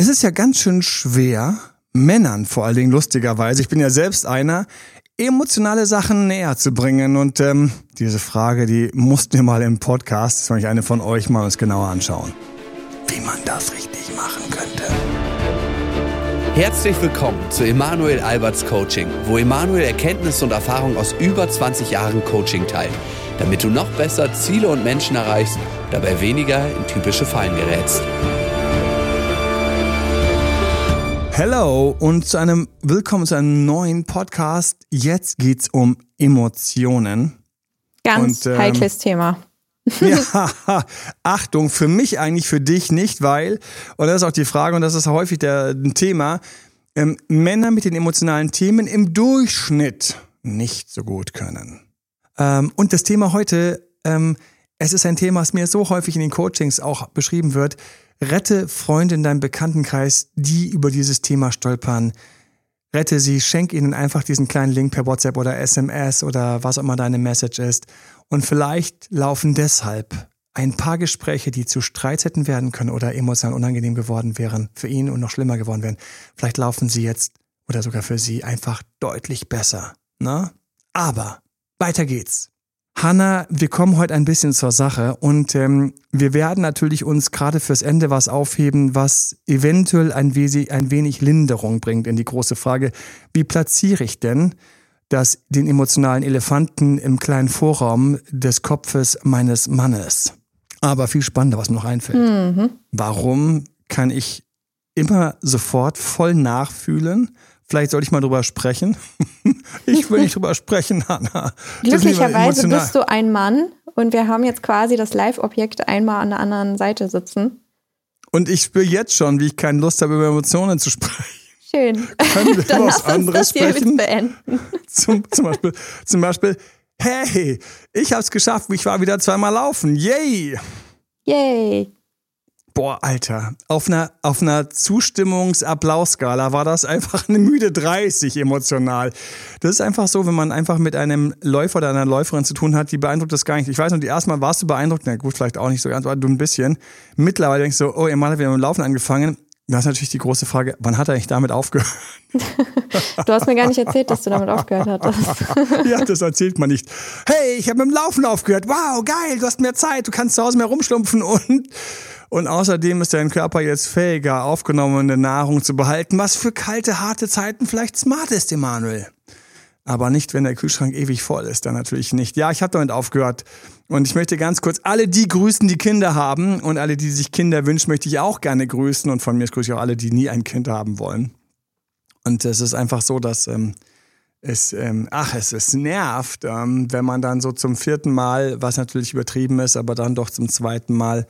Es ist ja ganz schön schwer, Männern vor allen Dingen lustigerweise, ich bin ja selbst einer, emotionale Sachen näher zu bringen. Und ähm, diese Frage, die mussten wir mal im Podcast, das ich eine von euch mal uns genauer anschauen. Wie man das richtig machen könnte. Herzlich willkommen zu Emanuel Alberts Coaching, wo Emanuel Erkenntnisse und Erfahrung aus über 20 Jahren Coaching teilt, damit du noch besser Ziele und Menschen erreichst, dabei weniger in typische Fallen gerätst. Hello und zu einem Willkommen zu einem neuen Podcast. Jetzt geht's um Emotionen. Ganz und, ähm, heikles Thema. ja, Achtung, für mich eigentlich, für dich nicht, weil, und das ist auch die Frage, und das ist häufig der ein Thema, ähm, Männer mit den emotionalen Themen im Durchschnitt nicht so gut können. Ähm, und das Thema heute, ähm, es ist ein Thema, das mir so häufig in den Coachings auch beschrieben wird, Rette Freunde in deinem Bekanntenkreis, die über dieses Thema stolpern. Rette sie, schenk ihnen einfach diesen kleinen Link per WhatsApp oder SMS oder was auch immer deine Message ist. Und vielleicht laufen deshalb ein paar Gespräche, die zu Streit hätten werden können oder emotional unangenehm geworden wären für ihn und noch schlimmer geworden wären. Vielleicht laufen sie jetzt oder sogar für sie einfach deutlich besser. Ne? Aber weiter geht's. Hanna, wir kommen heute ein bisschen zur Sache und ähm, wir werden natürlich uns gerade fürs Ende was aufheben, was eventuell ein, wenig, ein wenig Linderung bringt in die große Frage, wie platziere ich denn das, den emotionalen Elefanten im kleinen Vorraum des Kopfes meines Mannes? Aber viel spannender, was mir noch einfällt. Mhm. Warum kann ich immer sofort voll nachfühlen, Vielleicht sollte ich mal drüber sprechen. ich will nicht drüber sprechen, Hanna. Glücklicherweise bist du ein Mann und wir haben jetzt quasi das Live-Objekt einmal an der anderen Seite sitzen. Und ich spüre jetzt schon, wie ich keine Lust habe, über Emotionen zu sprechen. Schön. Können wir Dann was anderes sprechen? beenden. Zum, zum, Beispiel, zum Beispiel, hey, ich habe es geschafft, ich war wieder zweimal laufen. Yay! Yay! Boah, Alter, auf einer, auf einer Zustimmungs-Applaus-Skala war das einfach eine müde 30 emotional. Das ist einfach so, wenn man einfach mit einem Läufer oder einer Läuferin zu tun hat, die beeindruckt das gar nicht. Ich weiß noch, die erste Mal warst du beeindruckt, na gut, vielleicht auch nicht so ganz, aber du ein bisschen. Mittlerweile denkst du, oh, ihr Mann hat wieder mit dem Laufen angefangen. Da ist natürlich die große Frage, wann hat er eigentlich damit aufgehört? Du hast mir gar nicht erzählt, dass du damit aufgehört hattest. ja, das erzählt man nicht. Hey, ich habe mit dem Laufen aufgehört. Wow, geil, du hast mehr Zeit, du kannst zu Hause mehr rumschlumpfen und und außerdem ist dein Körper jetzt fähiger, aufgenommene Nahrung zu behalten, was für kalte, harte Zeiten vielleicht smart ist, Emanuel. Aber nicht, wenn der Kühlschrank ewig voll ist, dann natürlich nicht. Ja, ich habe damit aufgehört. Und ich möchte ganz kurz alle die grüßen, die Kinder haben. Und alle, die sich Kinder wünschen, möchte ich auch gerne grüßen. Und von mir grüße ich auch alle, die nie ein Kind haben wollen. Und es ist einfach so, dass ähm, es, ähm, ach, es, es nervt, ähm, wenn man dann so zum vierten Mal, was natürlich übertrieben ist, aber dann doch zum zweiten Mal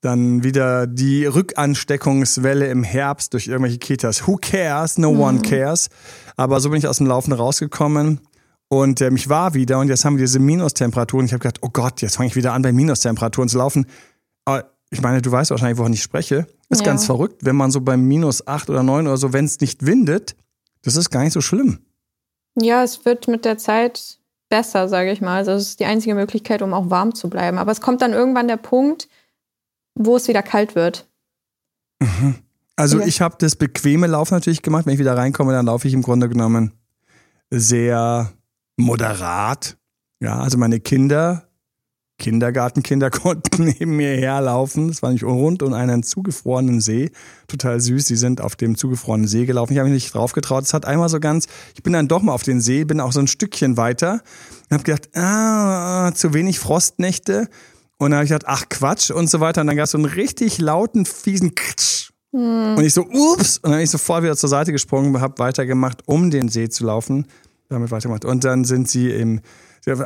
dann wieder die Rückansteckungswelle im Herbst durch irgendwelche Kitas. Who cares? No mhm. one cares. Aber so bin ich aus dem Laufen rausgekommen und ähm, ich war wieder und jetzt haben wir diese Minustemperaturen. Ich habe gedacht, oh Gott, jetzt fange ich wieder an, bei Minustemperaturen zu laufen. Aber ich meine, du weißt wahrscheinlich, wovon ich spreche. Ist ja. ganz verrückt, wenn man so bei minus acht oder neun oder so, wenn es nicht windet, das ist gar nicht so schlimm. Ja, es wird mit der Zeit besser, sage ich mal. Also es ist die einzige Möglichkeit, um auch warm zu bleiben. Aber es kommt dann irgendwann der Punkt, wo es wieder kalt wird. Mhm. Also okay. ich habe das bequeme Laufen natürlich gemacht. Wenn ich wieder reinkomme, dann laufe ich im Grunde genommen sehr moderat. Ja, also meine Kinder, Kindergartenkinder konnten neben mir herlaufen. Das war nicht rund und einen zugefrorenen See. Total süß. Sie sind auf dem zugefrorenen See gelaufen. Ich habe mich nicht drauf getraut. Es hat einmal so ganz, ich bin dann doch mal auf den See, bin auch so ein Stückchen weiter und habe gedacht, ah, zu wenig Frostnächte. Und dann habe ich gedacht, ach Quatsch und so weiter. Und dann gab es so einen richtig lauten, fiesen Kratsch. Hm. Und ich so, ups. Und dann bin ich sofort wieder zur Seite gesprungen, habe weitergemacht, um den See zu laufen. Damit weitergemacht. Und dann sind sie im.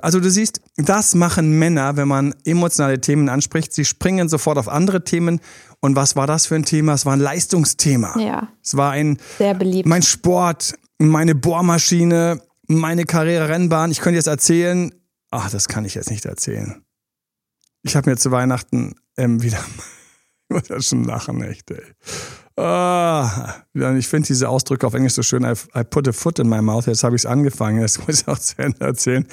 Also du siehst, das machen Männer, wenn man emotionale Themen anspricht. Sie springen sofort auf andere Themen. Und was war das für ein Thema? Es war ein Leistungsthema. Ja. Es war ein sehr beliebt. Mein Sport, meine Bohrmaschine, meine Karriere-Rennbahn. Ich könnte jetzt erzählen. Ach, das kann ich jetzt nicht erzählen. Ich habe mir zu Weihnachten ähm, wieder. ich muss ja schon lachen, echt, ey. Ah, ich finde diese Ausdrücke auf Englisch so schön. I, I put a foot in my mouth. Jetzt habe ich es angefangen. Das muss ich auch zu Ende erzählen.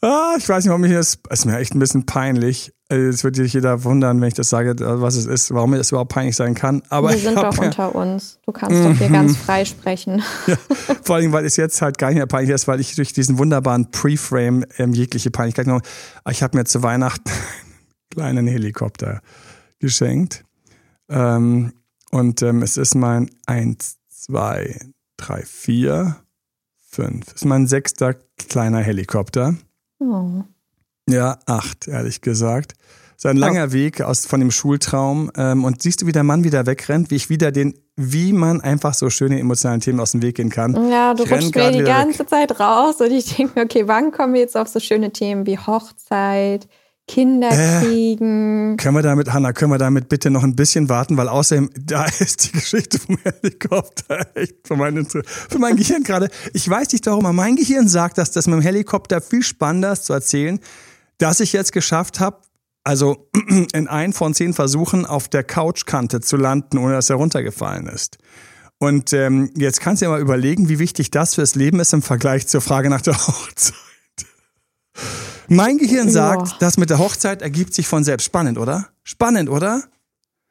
Ah, ich weiß nicht, warum ich das. Es ist mir echt ein bisschen peinlich. es wird sich jeder wundern, wenn ich das sage, was es ist, warum es überhaupt peinlich sein kann. Aber Wir sind doch unter uns. Du kannst doch hier ganz frei sprechen. Ja, vor allem, weil es jetzt halt gar nicht mehr peinlich ist, weil ich durch diesen wunderbaren Pre-Frame ähm, jegliche Peinlichkeit noch. Ich habe mir zu Weihnachten kleinen Helikopter geschenkt. Ähm, und ähm, es ist mein 1, 2, 3, 4, 5. Es ist mein sechster kleiner Helikopter. Oh. Ja, acht, ehrlich gesagt. So ein langer Weg aus, von dem Schultraum. Ähm, und siehst du, wie der Mann wieder wegrennt, wie ich wieder den, wie man einfach so schöne emotionalen Themen aus dem Weg gehen kann. Ja, du Ich rutschst mir die ganze weg. Zeit raus und ich denke mir, okay, wann kommen wir jetzt auf so schöne Themen wie Hochzeit, Kinder Äh. kriegen? Können wir damit, Hanna, können wir damit bitte noch ein bisschen warten, weil außerdem, da ist die Geschichte vom Helikopter echt für mein, für mein Gehirn gerade. Ich weiß nicht warum, aber mein Gehirn sagt, dass das mit dem Helikopter viel spannender ist zu erzählen, dass ich jetzt geschafft habe, also in ein von zehn Versuchen auf der Couchkante zu landen, ohne dass er runtergefallen ist. Und ähm, jetzt kannst du dir mal überlegen, wie wichtig das fürs Leben ist im Vergleich zur Frage nach der Hochzeit. Mein Gehirn sagt, Ja. das mit der Hochzeit ergibt sich von selbst. Spannend, oder? Spannend, oder?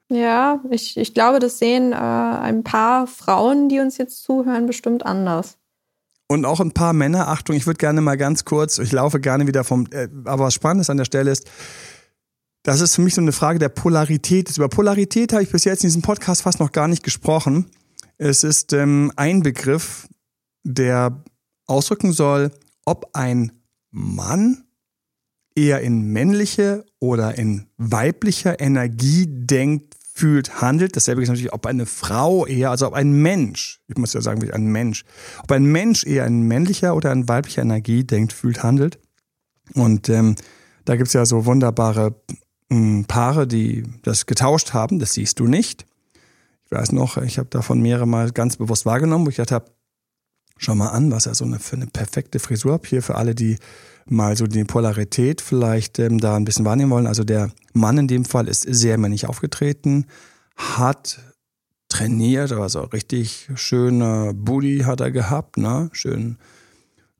Ja, ich, ich glaube, das sehen äh, ein paar Frauen, die uns jetzt zuhören, bestimmt anders. Und auch ein paar Männer. Achtung, ich würde gerne mal ganz kurz, ich laufe gerne wieder vom, äh, aber was Spannendes an der Stelle ist, das ist für mich so eine Frage der Polarität. Über Polarität habe ich bis jetzt in diesem Podcast fast noch gar nicht gesprochen. Es ist ähm, ein Begriff, der ausdrücken soll, ob ein Mann eher in männliche oder in weiblicher Energie denkt, fühlt, handelt. Dasselbe ist natürlich, ob eine Frau eher, also ob ein Mensch, ich muss ja sagen, wie ein Mensch, ob ein Mensch eher in männlicher oder in weiblicher Energie denkt, fühlt, handelt. Und ähm, da gibt's ja so wunderbare mh, Paare, die das getauscht haben. Das siehst du nicht. Ich weiß noch, ich habe davon mehrere Mal ganz bewusst wahrgenommen, wo ich gedacht habe, schau mal an, was er so eine, für eine perfekte Frisur hat. Hier für alle, die mal so die Polarität vielleicht ähm, da ein bisschen wahrnehmen wollen. Also der Mann in dem Fall ist sehr männlich aufgetreten, hat trainiert, also richtig schöne Booty hat er gehabt, ne? Schön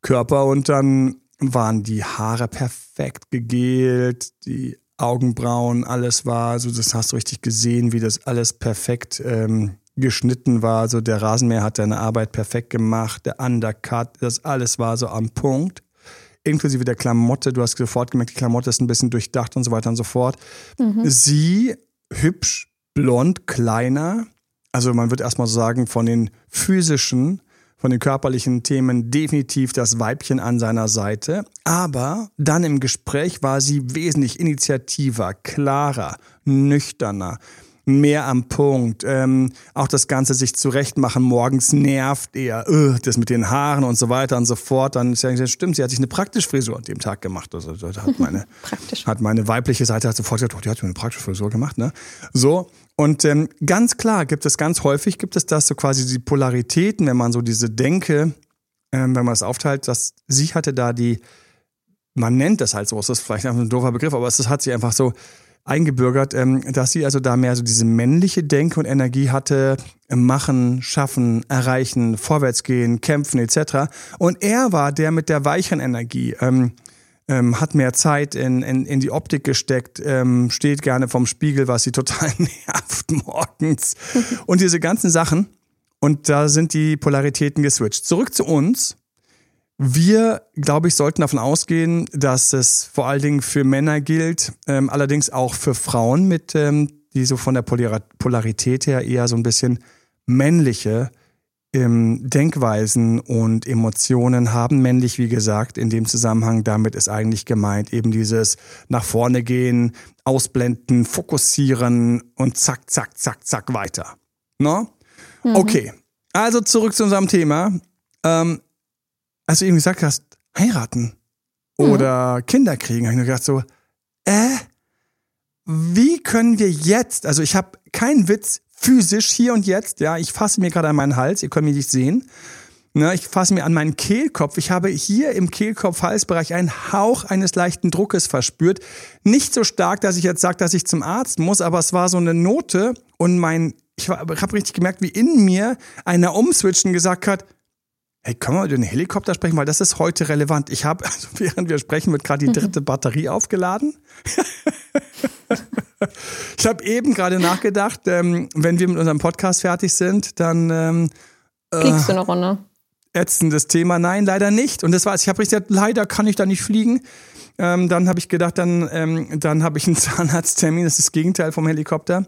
Körper und dann waren die Haare perfekt gegelt, die Augenbrauen, alles war, also das hast du richtig gesehen, wie das alles perfekt ähm, geschnitten war. Also der Rasenmäher hat seine Arbeit perfekt gemacht, der Undercut, das alles war so am Punkt. Inklusive der Klamotte, du hast sofort gemerkt, die Klamotte ist ein bisschen durchdacht und so weiter und so fort. Sie hübsch, blond, kleiner. Also man wird erstmal sagen, von den physischen, von den körperlichen Themen definitiv das Weibchen an seiner Seite. Aber dann im Gespräch war sie wesentlich initiativer, klarer, nüchterner, mehr am Punkt. Ähm, auch das Ganze sich zurechtmachen morgens nervt eher, äh, das mit den Haaren und so weiter und so fort. Dann ist ja stimmt, sie hat sich eine praktische Frisur an dem Tag gemacht. Also hat meine, Praktisch. hat meine weibliche Seite hat sofort gesagt, oh, die hat mir eine praktische Frisur gemacht, ne? So. Und ähm, ganz klar gibt es ganz häufig, gibt es das so quasi die Polaritäten, wenn man so diese Denke, ähm, wenn man es aufteilt, dass sie hatte da die, man nennt das halt so, es ist vielleicht einfach ein doofer Begriff, aber es hat sie einfach so eingebürgert, ähm, dass sie also da mehr so diese männliche Denke und Energie hatte, äh, machen, schaffen, erreichen, vorwärtsgehen, kämpfen etc. Und er war der mit der weicheren Energie. Ähm, ähm, hat mehr Zeit in, in, in die Optik gesteckt, ähm, steht gerne vorm Spiegel, was sie total nervt morgens. Und diese ganzen Sachen. Und da sind die Polaritäten geswitcht. Zurück zu uns. Wir, glaube ich, sollten davon ausgehen, dass es vor allen Dingen für Männer gilt, ähm, allerdings auch für Frauen mit, ähm, die so von der Polar Polarität her eher so ein bisschen männliche ähm, Denkweisen und Emotionen haben. Männlich, wie gesagt, in dem Zusammenhang damit ist eigentlich gemeint eben dieses nach vorne gehen, ausblenden, fokussieren und zack, zack, zack, zack weiter. No? Okay, also zurück zu unserem Thema. Ähm, als du eben gesagt hast, heiraten oder Kinder kriegen, habe ich nur gedacht so, äh, wie können wir jetzt, also ich habe keinen Witz physisch hier und jetzt, ja, ich fasse mir gerade an meinen Hals, ihr könnt mich nicht sehen. Ne, ich fasse mir an meinen Kehlkopf. Ich habe hier im Kehlkopf-Halsbereich einen Hauch eines leichten Druckes verspürt. Nicht so stark, dass ich jetzt sage, dass ich zum Arzt muss, aber es war so eine Note und mein, ich habe richtig gemerkt, wie in mir einer umswitchen gesagt hat, Hey, können wir über den Helikopter sprechen, weil das ist heute relevant. Ich habe, also während wir sprechen, wird gerade die dritte Batterie aufgeladen. ich habe eben gerade nachgedacht, ähm, wenn wir mit unserem Podcast fertig sind, dann ähm, Fliegst du eine Runde? ätzendes Thema. Nein, leider nicht. Und das war's. Ich habe gesagt, leider kann ich da nicht fliegen. Ähm, dann habe ich gedacht, dann, ähm, dann habe ich einen Zahnarzttermin. Das ist das Gegenteil vom Helikopter.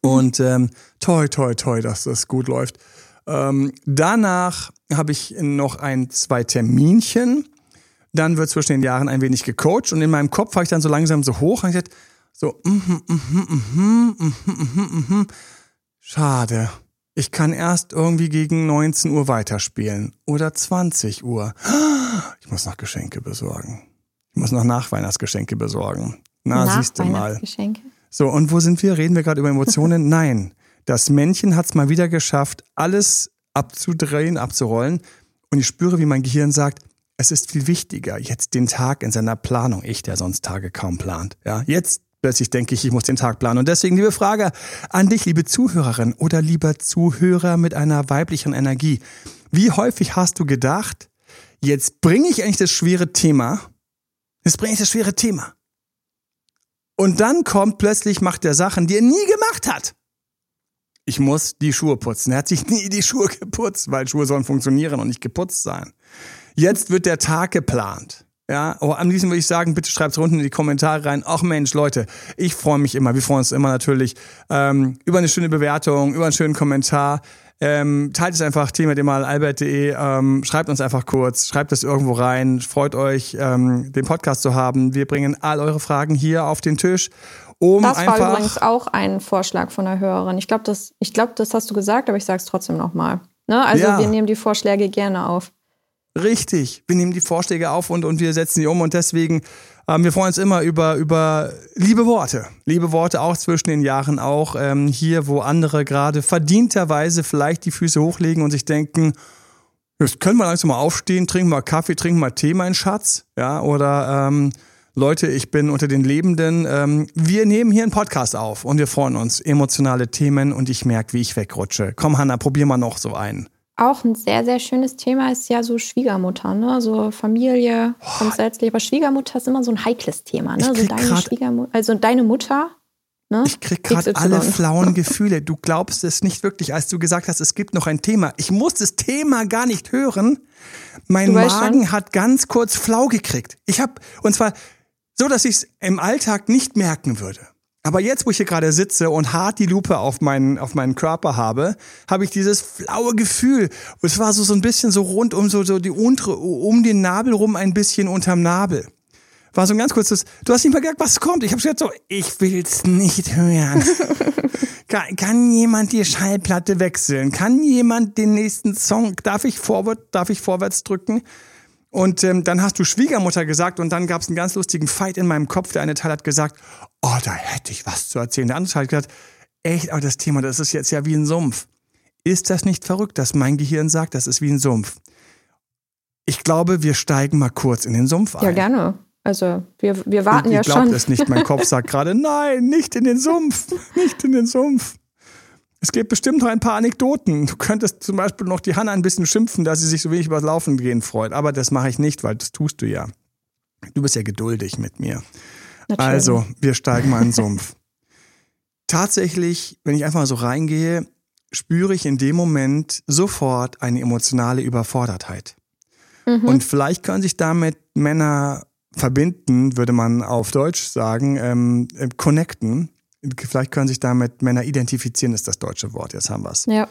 Und ähm, toi, toi, toi, dass das gut läuft. Ähm, danach habe ich noch ein, zwei Terminchen. Dann wird zwischen den Jahren ein wenig gecoacht und in meinem Kopf habe ich dann so langsam so hoch und gesagt, so, mhm, mhm, mhm, mhm, mhm, mhm. Schade. Ich kann erst irgendwie gegen 19 Uhr weiterspielen oder 20 Uhr. Ich muss noch Geschenke besorgen. Ich muss noch Nachweihnachtsgeschenke besorgen. Na, siehst du mal. So, und wo sind wir? Reden wir gerade über Emotionen? Nein. Das Männchen hat es mal wieder geschafft, alles abzudrehen, abzurollen. Und ich spüre, wie mein Gehirn sagt, es ist viel wichtiger, jetzt den Tag in seiner Planung. Ich, der sonst Tage kaum plant. Ja, jetzt plötzlich denke ich, ich muss den Tag planen. Und deswegen, liebe Frage an dich, liebe Zuhörerin oder lieber Zuhörer mit einer weiblichen Energie. Wie häufig hast du gedacht, jetzt bringe ich eigentlich das schwere Thema, jetzt bringe ich das schwere Thema. Und dann kommt plötzlich, macht der Sachen, die er nie gemacht hat. Ich muss die Schuhe putzen. Er hat sich nie die Schuhe geputzt, weil Schuhe sollen funktionieren und nicht geputzt sein. Jetzt wird der Tag geplant. Ja, oh, am liebsten würde ich sagen, bitte schreibt's unten in die Kommentare rein. Ach Mensch, Leute, ich freue mich immer, wir freuen uns immer natürlich ähm, über eine schöne Bewertung, über einen schönen Kommentar. Ähm, teilt es einfach Thema mal albert.de, ähm, schreibt uns einfach kurz, schreibt es irgendwo rein, freut euch, ähm, den Podcast zu haben. Wir bringen all eure Fragen hier auf den Tisch. Um Das einfach, war übrigens auch ein Vorschlag von einer Hörerin. Ich glaube, das, ich glaub, das hast du gesagt, aber ich sage es trotzdem nochmal. Ne? Also Ja. wir nehmen die Vorschläge gerne auf. Richtig, wir nehmen die Vorschläge auf und, und wir setzen die um und deswegen, ähm, wir freuen uns immer über, über liebe Worte. Liebe Worte auch zwischen den Jahren, auch ähm, hier, wo andere gerade verdienterweise vielleicht die Füße hochlegen und sich denken, jetzt können wir langsam mal aufstehen, trinken mal Kaffee, trinken mal Tee, mein Schatz. Ja, oder ähm, Leute, ich bin unter den Lebenden. Ähm, wir nehmen hier einen Podcast auf und wir freuen uns. Emotionale Themen und ich merke, wie ich wegrutsche. Komm, Hanna, probier mal noch so einen. Auch ein sehr, sehr schönes Thema ist ja so Schwiegermutter, ne? So Familie grundsätzlich. Aber Schwiegermutter ist immer so ein heikles Thema, ne? So deine Schwiegermutter, also deine Mutter, ne? Ich krieg gerade alle flauen Gefühle. Du glaubst es nicht wirklich, als du gesagt hast, es gibt noch ein Thema. Ich muss das Thema gar nicht hören. Mein Magen schon. hat ganz kurz flau gekriegt. Ich habe und zwar so, dass ich es im Alltag nicht merken würde. Aber jetzt, wo ich hier gerade sitze und hart die Lupe auf meinen, auf meinen Körper habe, habe ich dieses flaue Gefühl. Und es war so, so ein bisschen so rund um so, so die untere, um den Nabel rum ein bisschen unterm Nabel. War so ein ganz kurzes, du hast nicht mal gesagt, was kommt. Ich habe gesagt so, ich will's nicht hören. kann, kann jemand die Schallplatte wechseln? Kann jemand den nächsten Song, darf ich vorwärts, darf ich vorwärts drücken? Und ähm, dann hast du Schwiegermutter gesagt und dann gab es einen ganz lustigen Fight in meinem Kopf. Der eine Teil hat gesagt, oh, da hätte ich was zu erzählen. Der andere Teil hat gesagt, echt, aber das Thema, das ist jetzt ja wie ein Sumpf. Ist das nicht verrückt, dass mein Gehirn sagt, das ist wie ein Sumpf? Ich glaube, wir steigen mal kurz in den Sumpf ein. Ja, gerne. Also wir, wir warten Ihr ja glaubt schon. es nicht. Mein Kopf sagt gerade, nein, nicht in den Sumpf, nicht in den Sumpf. Es gibt bestimmt noch ein paar Anekdoten. Du könntest zum Beispiel noch die Hanna ein bisschen schimpfen, dass sie sich so wenig über das Laufen gehen freut. Aber das mache ich nicht, weil das tust du ja. Du bist ja geduldig mit mir. Natürlich. Also, wir steigen mal in den Sumpf. Tatsächlich, wenn ich einfach mal so reingehe, spüre ich in dem Moment sofort eine emotionale Überfordertheit. Mhm. Und vielleicht können sich damit Männer verbinden, würde man auf Deutsch sagen, ähm, äh, connecten. Vielleicht können sich damit Männer identifizieren, ist das deutsche Wort. Jetzt haben wir's. ja.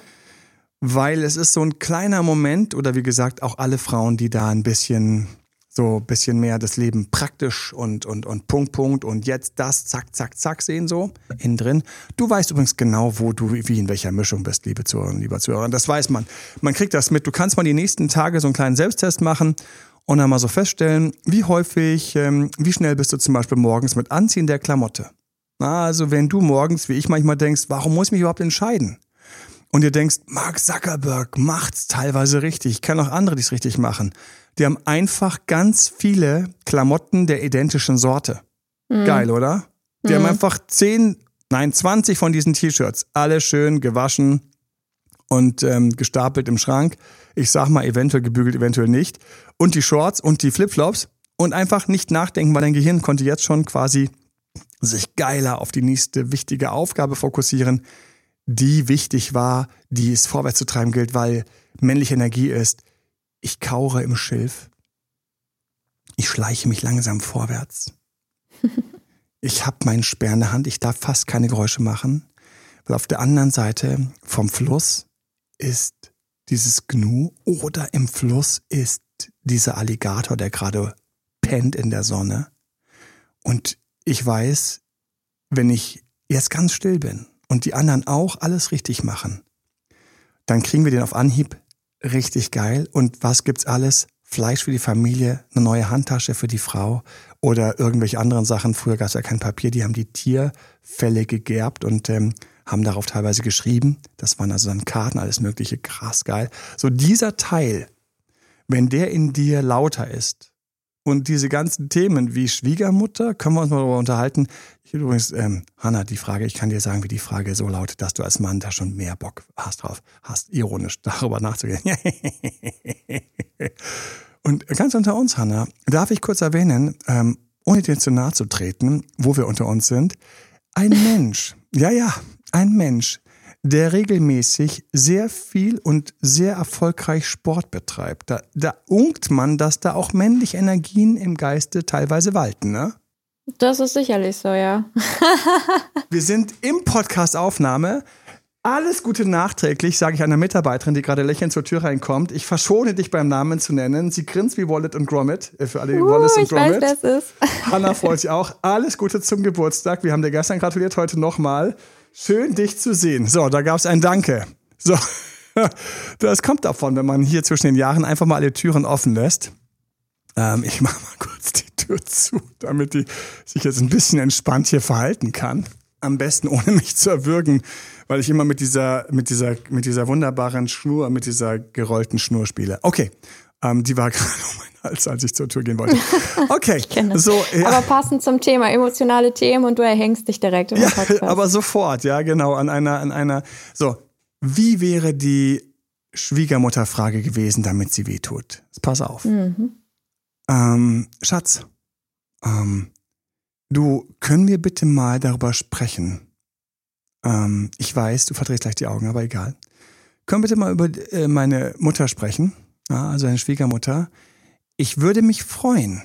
Weil es ist so ein kleiner Moment, oder wie gesagt, auch alle Frauen, die da ein bisschen, so ein bisschen mehr das Leben praktisch und, und, und Punkt, Punkt und jetzt das, zack, zack, zack sehen so innen drin. Du weißt übrigens genau, wo du, wie in welcher Mischung bist, liebe Zuhörerinnen, lieber Zuhörer. Das weiß man. Man kriegt das mit. Du kannst mal die nächsten Tage so einen kleinen Selbsttest machen und dann mal so feststellen, wie häufig, ähm, wie schnell bist du zum Beispiel morgens mit Anziehen der Klamotte. Also wenn du morgens, wie ich manchmal denkst, warum muss ich mich überhaupt entscheiden? Und ihr denkst, Mark Zuckerberg macht's teilweise richtig. Ich kenne auch andere, die es richtig machen. Die haben einfach ganz viele Klamotten der identischen Sorte. Geil, oder? Die haben einfach 10, nein, 20 von diesen T-Shirts. Alle schön gewaschen und ähm, gestapelt im Schrank. Ich sag mal, eventuell gebügelt, eventuell nicht. Und die Shorts und die Flipflops. Und einfach nicht nachdenken, weil dein Gehirn konnte jetzt schon quasi sich geiler auf die nächste wichtige Aufgabe fokussieren, die wichtig war, die es vorwärts zu treiben gilt, weil männliche Energie ist, ich kaure im Schilf, ich schleiche mich langsam vorwärts, ich habe meinen Speer in der Hand, ich darf fast keine Geräusche machen, weil auf der anderen Seite vom Fluss ist dieses Gnu oder im Fluss ist dieser Alligator, der gerade pennt in der Sonne. Und ich weiß, wenn ich jetzt ganz still bin und die anderen auch alles richtig machen, dann kriegen wir den auf Anhieb richtig geil. Und was gibt's alles? Fleisch für die Familie, eine neue Handtasche für die Frau oder irgendwelche anderen Sachen. Früher gab es ja kein Papier, die haben die Tierfälle gegerbt und ähm, haben darauf teilweise geschrieben. Das waren also dann Karten, alles mögliche, krass geil. So dieser Teil, wenn der in dir lauter ist und diese ganzen Themen wie Schwiegermutter, können wir uns mal darüber unterhalten. Ich übrigens, ähm, Hanna, die Frage, ich kann dir sagen, wie die Frage so lautet, dass du als Mann da schon mehr Bock hast drauf, hast ironisch darüber nachzugehen. und ganz unter uns, Hanna, darf ich kurz erwähnen, ähm, ohne dir zu nahe zu treten, wo wir unter uns sind, ein Mensch, ja, ja, ein Mensch, der regelmäßig sehr viel und sehr erfolgreich Sport betreibt. Da, da unkt man, dass da auch männliche Energien im Geiste teilweise walten, ne? Das ist sicherlich so, ja. Wir sind im Podcast-Aufnahme. Alles Gute nachträglich, sage ich einer Mitarbeiterin, die gerade lächelnd zur Tür reinkommt. Ich verschone dich beim Namen zu nennen. Sie grinst wie Wallet und Gromit. Äh, für alle, die uh, Wallace und Gromit. Weiß, wer es ist. Hanna freut sich auch. Alles Gute zum Geburtstag. Wir haben dir gestern gratuliert, heute nochmal. Schön, dich zu sehen. So, da gab es ein Danke. So, das kommt davon, wenn man hier zwischen den Jahren einfach mal alle Türen offen lässt. Ähm, ich mache mal kurz die Tür zu, damit die sich jetzt ein bisschen entspannt hier verhalten kann. Am besten ohne mich zu erwürgen, weil ich immer mit dieser, mit dieser, mit dieser wunderbaren Schnur, mit dieser gerollten Schnur spiele. Okay, ähm, die war gerade um meinen Hals, als ich zur Tür gehen wollte. Okay, so. Ja. Aber passend zum Thema emotionale Themen und du erhängst dich direkt im ja, Podcast. Aber sofort, ja, genau, an einer, an einer. So, wie wäre die Schwiegermutterfrage gewesen, damit sie wehtut? Pass auf. Mhm. Ähm, Schatz, ähm, du, können wir bitte mal darüber sprechen? Ähm, ich weiß, du verdrehst gleich die Augen, aber egal. Können wir bitte mal über äh, meine Mutter sprechen? Also eine Schwiegermutter, ich würde mich freuen,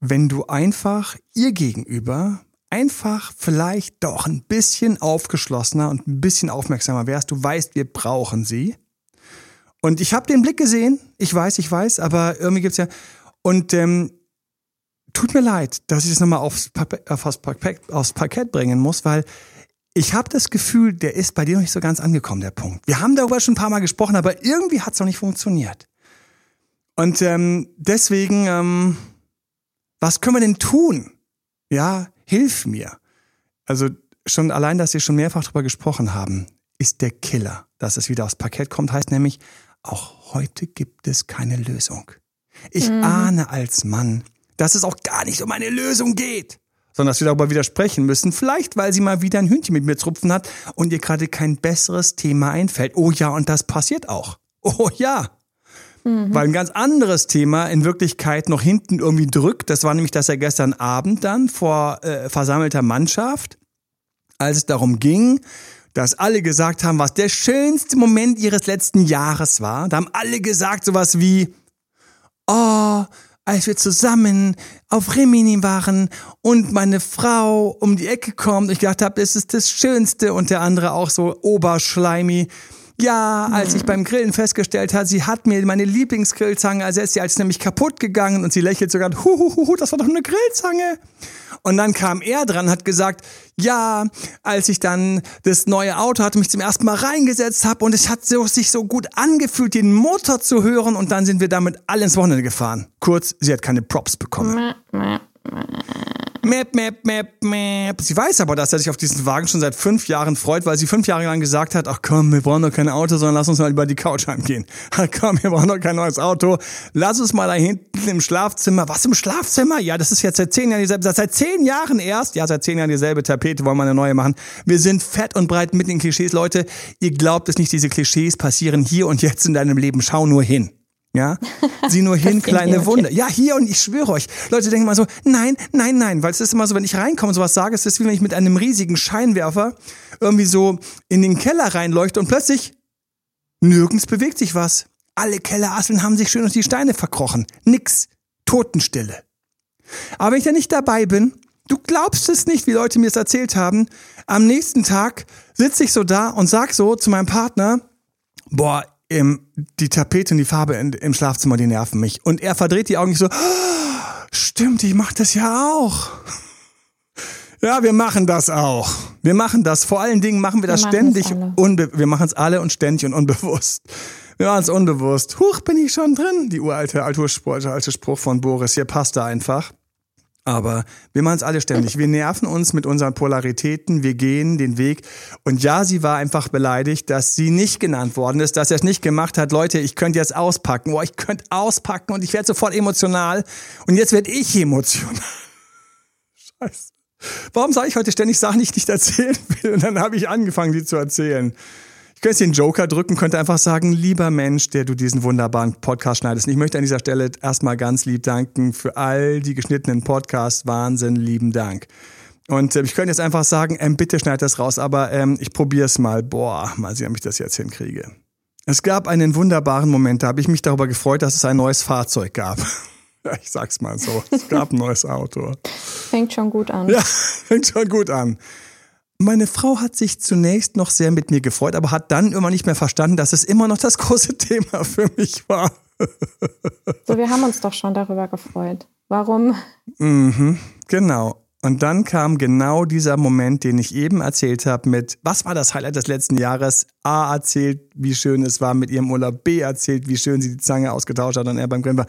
wenn du einfach ihr gegenüber einfach vielleicht doch ein bisschen aufgeschlossener und ein bisschen aufmerksamer wärst. Du weißt, wir brauchen sie. Und ich habe den Blick gesehen. Ich weiß, ich weiß, aber irgendwie gibt's ja. Und ähm, tut mir leid, dass ich das nochmal aufs, aufs, Parkett, aufs Parkett bringen muss, weil ich habe das Gefühl, der ist bei dir noch nicht so ganz angekommen, der Punkt. Wir haben darüber schon ein paar Mal gesprochen, aber irgendwie hat es noch nicht funktioniert. Und ähm, deswegen, ähm, was können wir denn tun? Ja, hilf mir. Also schon allein, dass wir schon mehrfach darüber gesprochen haben, ist der Killer. Dass es wieder aufs Parkett kommt, heißt nämlich, auch heute gibt es keine Lösung. Ich mhm. ahne als Mann, dass es auch gar nicht um eine Lösung geht, sondern dass wir darüber widersprechen müssen. Vielleicht, weil sie mal wieder ein Hündchen mit mir zrupfen hat und ihr gerade kein besseres Thema einfällt. Oh ja, und das passiert auch. Oh ja. Mhm. Weil ein ganz anderes Thema in Wirklichkeit noch hinten irgendwie drückt. Das war nämlich, dass er gestern Abend dann vor äh, versammelter Mannschaft, als es darum ging, dass alle gesagt haben, was der schönste Moment ihres letzten Jahres war. Da haben alle gesagt sowas wie, oh, als wir zusammen auf Rimini waren und meine Frau um die Ecke kommt, ich gedacht habe, das ist das Schönste und der andere auch so oberschleimi. Ja, als ich beim Grillen festgestellt hat, sie hat mir meine Lieblingsgrillzange ersetzt, sie ist nämlich kaputt gegangen und sie lächelt sogar, huhuhu, das war doch eine Grillzange. Und dann kam er dran, hat gesagt, ja, als ich dann das neue Auto hatte, mich zum ersten Mal reingesetzt habe und es hat so, sich so gut angefühlt, den Motor zu hören und dann sind wir damit alle ins Wochenende gefahren. Kurz, sie hat keine Props bekommen. Map, map, map, map. Sie weiß aber, dass er sich auf diesen Wagen schon seit fünf Jahren freut, weil sie fünf Jahre lang gesagt hat, ach komm, wir brauchen doch kein Auto, sondern lass uns mal über die Couch heimgehen. Ach komm, wir brauchen doch kein neues Auto. Lass uns mal da hinten im Schlafzimmer. Was im Schlafzimmer? Ja, das ist jetzt seit zehn Jahren dieselbe, seit zehn Jahren erst. Ja, seit zehn Jahren dieselbe Tapete, wollen wir eine neue machen. Wir sind fett und breit mit den Klischees. Leute, ihr glaubt es nicht, diese Klischees passieren hier und jetzt in deinem Leben. Schau nur hin. Ja, sieh nur hin, kleine Wunder. Ja, hier und ich schwöre euch, Leute denken mal so, nein, nein, nein, weil es ist immer so, wenn ich reinkomme und sowas sage, es ist wie wenn ich mit einem riesigen Scheinwerfer irgendwie so in den Keller reinleuchte und plötzlich nirgends bewegt sich was. Alle Kellerasseln haben sich schön unter die Steine verkrochen. Nix. Totenstille. Aber wenn ich da nicht dabei bin, du glaubst es nicht, wie Leute mir es erzählt haben, am nächsten Tag sitze ich so da und sag so zu meinem Partner, boah, im, die Tapete und die Farbe in, im Schlafzimmer, die nerven mich. Und er verdreht die Augen so, oh, stimmt, ich mach das ja auch. Ja, wir machen das auch. Wir machen das. Vor allen Dingen machen wir das wir ständig. Unbe wir machen es alle und ständig und unbewusst. Wir machen es unbewusst. Huch, bin ich schon drin? Die uralte, alte, alte Spruch von Boris. Hier passt da einfach. Aber wir machen es alle ständig. Wir nerven uns mit unseren Polaritäten, wir gehen den Weg. Und ja, sie war einfach beleidigt, dass sie nicht genannt worden ist, dass er es nicht gemacht hat. Leute, ich könnte jetzt auspacken. Oh, ich könnte auspacken und ich werde sofort emotional. Und jetzt werde ich emotional. Scheiße. Warum sage ich heute ständig Sachen, die ich nicht erzählen will? Und dann habe ich angefangen, sie zu erzählen. Ich könnte den Joker drücken, könnte einfach sagen, lieber Mensch, der du diesen wunderbaren Podcast schneidest. Und ich möchte an dieser Stelle erstmal ganz lieb danken für all die geschnittenen Podcasts. Wahnsinn, lieben Dank. Und äh, ich könnte jetzt einfach sagen, ähm, bitte schneid das raus, aber ähm, ich probiere es mal. Boah, mal sehen, ob ich das jetzt hinkriege. Es gab einen wunderbaren Moment, da habe ich mich darüber gefreut, dass es ein neues Fahrzeug gab. ich sag's mal so. Es gab ein neues Auto. Fängt schon gut an. Ja, fängt schon gut an. Meine Frau hat sich zunächst noch sehr mit mir gefreut, aber hat dann immer nicht mehr verstanden, dass es immer noch das große Thema für mich war. so, wir haben uns doch schon darüber gefreut. Warum? Mhm, genau. Und dann kam genau dieser Moment, den ich eben erzählt habe mit, was war das Highlight des letzten Jahres? A erzählt, wie schön es war mit ihrem Urlaub. B erzählt, wie schön sie die Zange ausgetauscht hat und er beim Grimper.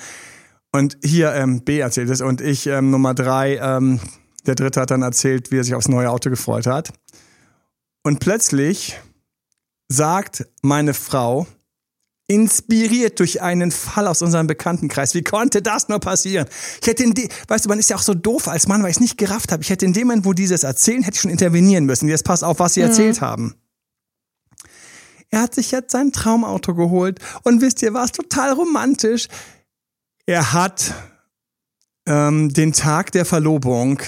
Und hier ähm, B erzählt es und ich ähm, Nummer drei ähm, der dritte hat dann erzählt, wie er sich aufs neue Auto gefreut hat. Und plötzlich sagt meine Frau, inspiriert durch einen Fall aus unserem Bekanntenkreis. Wie konnte das nur passieren? Ich hätte in die, weißt du, man ist ja auch so doof als Mann, weil ich es nicht gerafft habe. Ich hätte in dem Moment, wo dieses erzählen, hätte ich schon intervenieren müssen. Jetzt passt auf, was sie mhm. erzählt haben. Er hat sich jetzt sein Traumauto geholt und wisst ihr, war es total romantisch. Er hat ähm, den Tag der Verlobung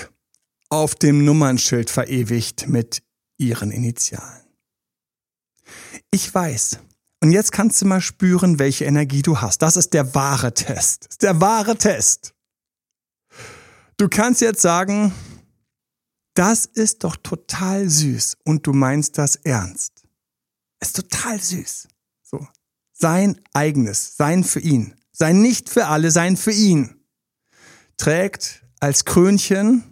auf dem Nummernschild verewigt mit ihren Initialen. Ich weiß. Und jetzt kannst du mal spüren, welche Energie du hast. Das ist der wahre Test. Das ist der wahre Test. Du kannst jetzt sagen, das ist doch total süß und du meinst das ernst. Ist total süß. So. Sein eigenes, sein für ihn. Sein nicht für alle, sein für ihn. Trägt als Krönchen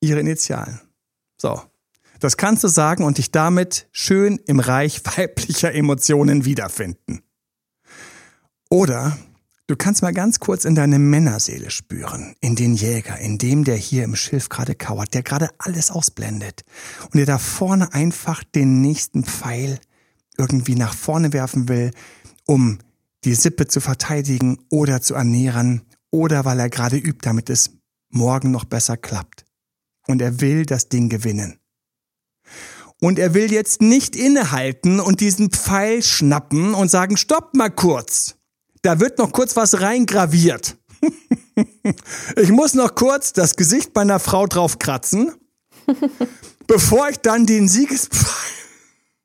ihre Initialen. So. Das kannst du sagen und dich damit schön im Reich weiblicher Emotionen wiederfinden. Oder du kannst mal ganz kurz in deine Männerseele spüren, in den Jäger, in dem, der hier im Schilf gerade kauert, der gerade alles ausblendet und der da vorne einfach den nächsten Pfeil irgendwie nach vorne werfen will, um die Sippe zu verteidigen oder zu ernähren oder weil er gerade übt, damit es morgen noch besser klappt und er will das Ding gewinnen. Und er will jetzt nicht innehalten und diesen Pfeil schnappen und sagen, stopp mal kurz. Da wird noch kurz was reingraviert. ich muss noch kurz das Gesicht meiner Frau drauf kratzen, bevor ich dann den Siegespfeil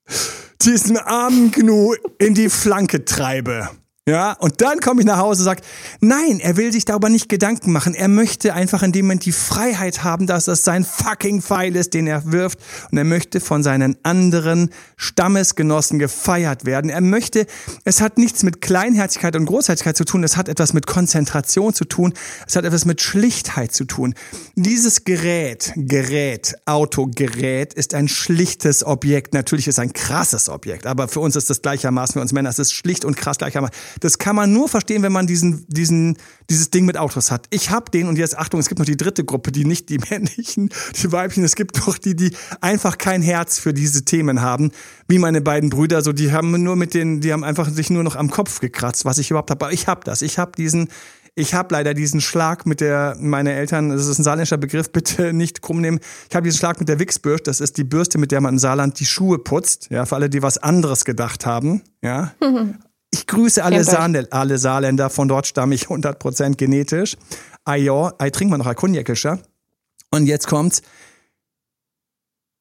diesen armen Gnu in die Flanke treibe. Ja, und dann komme ich nach Hause und sage, nein, er will sich darüber nicht Gedanken machen. Er möchte einfach in dem Moment die Freiheit haben, dass das sein fucking Pfeil ist, den er wirft. Und er möchte von seinen anderen Stammesgenossen gefeiert werden. Er möchte, es hat nichts mit Kleinherzigkeit und Großherzigkeit zu tun. Es hat etwas mit Konzentration zu tun. Es hat etwas mit Schlichtheit zu tun. Dieses Gerät, Gerät, Autogerät ist ein schlichtes Objekt. Natürlich ist es ein krasses Objekt, aber für uns ist das gleichermaßen, für uns Männer, es ist schlicht und krass gleichermaßen. Das kann man nur verstehen, wenn man diesen, diesen, dieses Ding mit Autos hat. Ich habe den und jetzt Achtung, es gibt noch die dritte Gruppe, die nicht die männlichen, die weiblichen. Es gibt noch die, die einfach kein Herz für diese Themen haben, wie meine beiden Brüder. So, die haben nur mit den, die haben einfach sich nur noch am Kopf gekratzt, was ich überhaupt habe. Aber ich habe das. Ich habe diesen ich habe leider diesen Schlag mit der, meine Eltern, das ist ein saarländischer Begriff, bitte nicht krumm nehmen. Ich habe diesen Schlag mit der Wichsbürste, das ist die Bürste, mit der man im Saarland die Schuhe putzt. Ja, für alle, die was anderes gedacht haben. Ja. ich grüße alle. Saarl alle Saarländer, von dort stamme ich 100% genetisch. Ja, ich trinke mal noch ein Konjakischer. Und jetzt kommt's.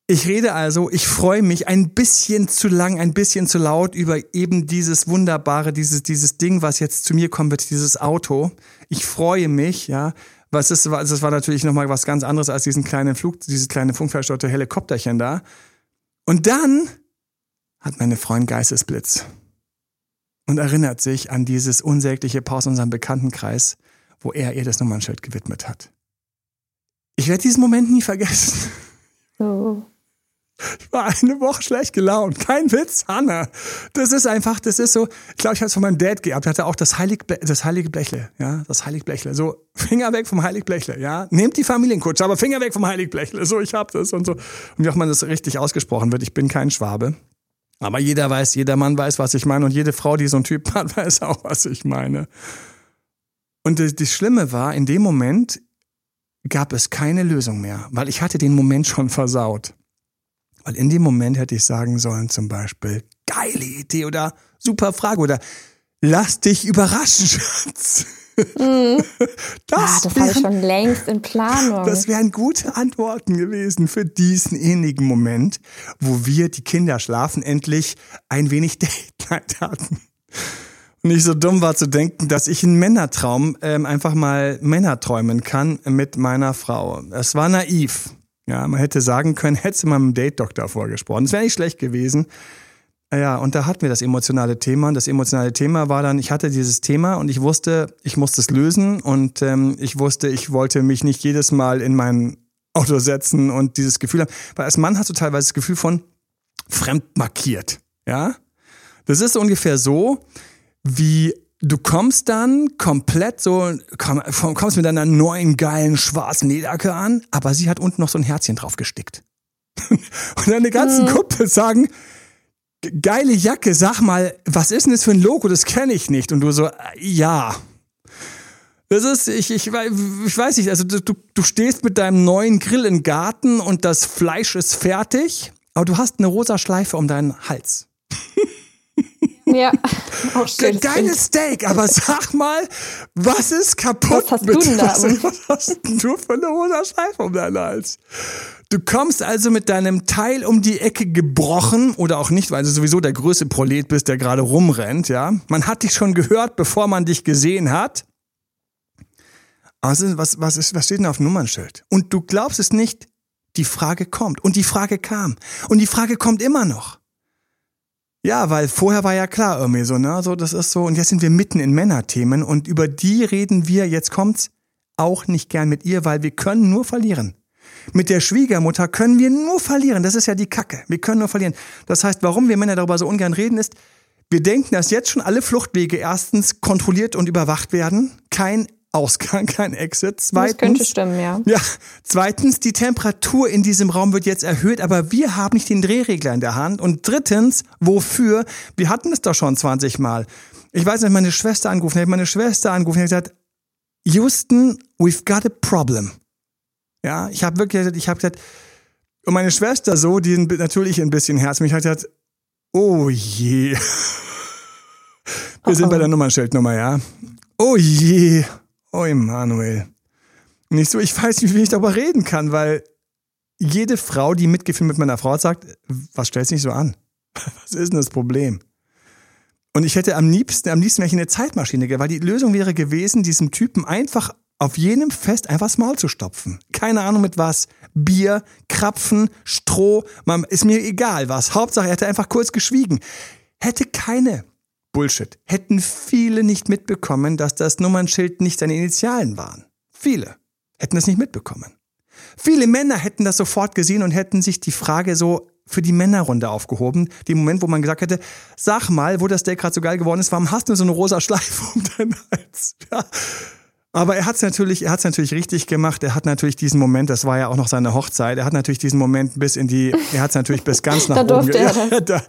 Ich rede also, ich freue mich ein bisschen zu lang, ein bisschen zu laut über eben dieses wunderbare, dieses, dieses Ding, was jetzt zu mir kommen wird, dieses Auto. Ich freue mich, ja. Was ist, was- das war natürlich nochmal was ganz anderes als diesen kleinen Flug, dieses kleine funkversteuerte Helikopterchen da. Und dann hat meine Freundin Geistesblitz und erinnert sich an dieses unsägliche Paar aus unserem Bekanntenkreis, wo er ihr das Nummernschild gewidmet hat. Ich werde diesen Moment nie vergessen. So. Ich war eine Woche schlecht gelaunt. Kein Witz, Hanna. Das ist einfach, das ist so, ich glaube, ich habe es von meinem Dad gehabt, hatte auch das heilige, Ble- das heilige Blechle, ja, das heilige Blechle. So, Finger weg vom heilig Blechle, ja. Nehmt die Familienkutsche, aber Finger weg vom heilig Blechle. So, ich hab das und so. Und wie auch man das richtig ausgesprochen wird, ich bin kein Schwabe. Aber jeder weiß, jeder Mann weiß, was ich meine und jede Frau, die so einen Typ hat, weiß auch, was ich meine. Und das, Schlimme war, in dem Moment gab es keine Lösung mehr, weil ich hatte den Moment schon versaut. Weil in dem Moment hätte ich sagen sollen, zum Beispiel, geile Idee oder super Frage oder lass dich überraschen, Schatz. Ah, Das, das habe ich wären, schon längst in Planung. das wären gute Antworten gewesen für diesen innigen Moment, wo wir, die Kinder schlafen, endlich ein wenig Date hatten. Und ich so dumm war zu denken, dass ich einen Männertraum ähm, einfach mal Männer träumen kann mit meiner Frau. Es war naiv. Ja, man hätte sagen können, hätte mal mit dem Date-Doktor vorgesprochen. Das wäre nicht schlecht gewesen. Ja, und da hatten wir das emotionale Thema. Und das emotionale Thema war dann, ich hatte dieses Thema und ich wusste, ich musste es lösen. Und ähm, ich wusste, ich wollte mich nicht jedes Mal in mein Auto setzen und dieses Gefühl haben. Weil als Mann hast du teilweise das Gefühl von fremd markiert. Ja? Das ist ungefähr so, wie du kommst dann komplett so, komm, kommst mit deiner neuen geilen schwarzen Lederjacke an, aber sie hat unten noch so ein Herzchen drauf gestickt. Und deine ganzen Kumpel sagen, "Ge- geile Jacke, sag mal, was ist denn das für ein Logo? Das kenne ich nicht. Und du so, äh, ja. Das ist, ich, ich, ich weiß nicht, also du du stehst mit deinem neuen Grill im Garten und das Fleisch ist fertig, aber du hast eine rosa Schleife um deinen Hals. ja, auch schön. Geiles Steak, aber sag mal, was ist kaputt Was hast mit du denn da? was, was hast denn du für eine rosa Schleife um deinen Hals? Du kommst also mit deinem Teil um die Ecke gebrochen oder auch nicht, weil du sowieso der größte Prolet bist, der gerade rumrennt, ja. Man hat dich schon gehört, bevor man dich gesehen hat. Also, was, was, ist, was steht denn auf dem Nummernschild? Und du glaubst es nicht, die Frage kommt. Und die Frage kam. Und die Frage kommt immer noch. Ja, weil vorher war ja klar irgendwie so, ne, so das ist so und jetzt sind wir mitten in Männerthemen und über die reden wir, jetzt kommt's, auch nicht gern mit ihr, weil wir können nur verlieren. Mit der Schwiegermutter können wir nur verlieren, das ist ja die Kacke. Wir können nur verlieren. Das heißt, warum wir Männer darüber so ungern reden ist, wir denken, dass jetzt schon alle Fluchtwege erstens kontrolliert und überwacht werden, kein Ausgang, kein Exit. Das könnte Zweitens, stimmen, ja. ja, zweitens, die Temperatur in diesem Raum wird jetzt erhöht, aber wir haben nicht den Drehregler in der Hand. Und drittens, wofür? Wir hatten es doch schon 20 Mal. Ich weiß nicht, meine Schwester angerufen, habe meine Schwester angerufen, habe gesagt, Houston, we've got a problem. Ja, ich habe wirklich, gesagt, ich habe gesagt, und meine Schwester so, die natürlich ein bisschen Herz, mich hat gesagt, oh je. Wir sind bei der Nummernschildnummer, ja. Oh je. Oh Emanuel. Und ich so, ich weiß nicht, wie ich darüber reden kann, weil jede Frau, die Mitgefühl mit meiner Frau hat, sagt, was stellst du nicht so an? Was ist denn das Problem? Und ich hätte am liebsten, am liebsten wäre ich in eine Zeitmaschine, weil die Lösung wäre gewesen, diesem Typen einfach auf jenem Fest einfach das Maul zu stopfen. Keine Ahnung mit was. Bier, Krapfen, Stroh, man, ist mir egal was. Hauptsache, er hätte einfach kurz geschwiegen. Hätte keine Bullshit. Hätten viele nicht mitbekommen, dass das Nummernschild nicht seine Initialen waren. Viele hätten das nicht mitbekommen. Viele Männer hätten das sofort gesehen und hätten sich die Frage so für die Männerrunde aufgehoben. Den Moment, wo man gesagt hätte, sag mal, wo das Steak gerade so geil geworden ist, warum hast du so eine rosa Schleife um deinen Hals? Ja. Aber er hat es natürlich, er hat's natürlich richtig gemacht. Er hat natürlich diesen Moment, das war ja auch noch seine Hochzeit. Er hat natürlich diesen Moment bis in die, er hat es natürlich bis ganz nach Da oben. durfte er ja, da,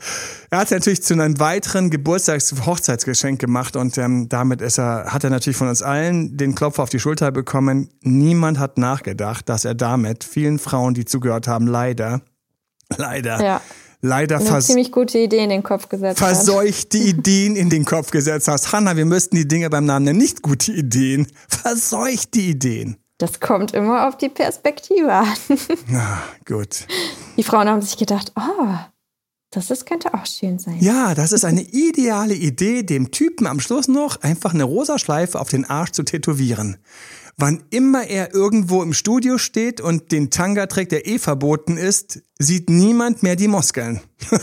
er hat es natürlich zu einem weiteren Geburtstags-Hochzeitsgeschenk gemacht und ähm, damit ist er, hat er natürlich von uns allen den Klopfer auf die Schulter bekommen. Niemand hat nachgedacht, dass er damit vielen Frauen, die zugehört haben, leider, leider Ja. Leider vers ziemlich gute Idee in den Kopf gesetzt hast. verseuchte Ideen in den Kopf gesetzt hast. Hanna, wir müssten die Dinge beim Namen nennen. Nicht gute Ideen, verseuchte Ideen. Das kommt immer auf die Perspektive an. Na, gut. Die Frauen haben sich gedacht, oh, das ist, könnte auch schön sein. Ja, das ist eine ideale Idee, dem Typen am Schluss noch einfach eine rosa Schleife auf den Arsch zu tätowieren. Wann immer er irgendwo im Studio steht und den Tanga trägt, der eh verboten ist, sieht niemand mehr die Muskeln.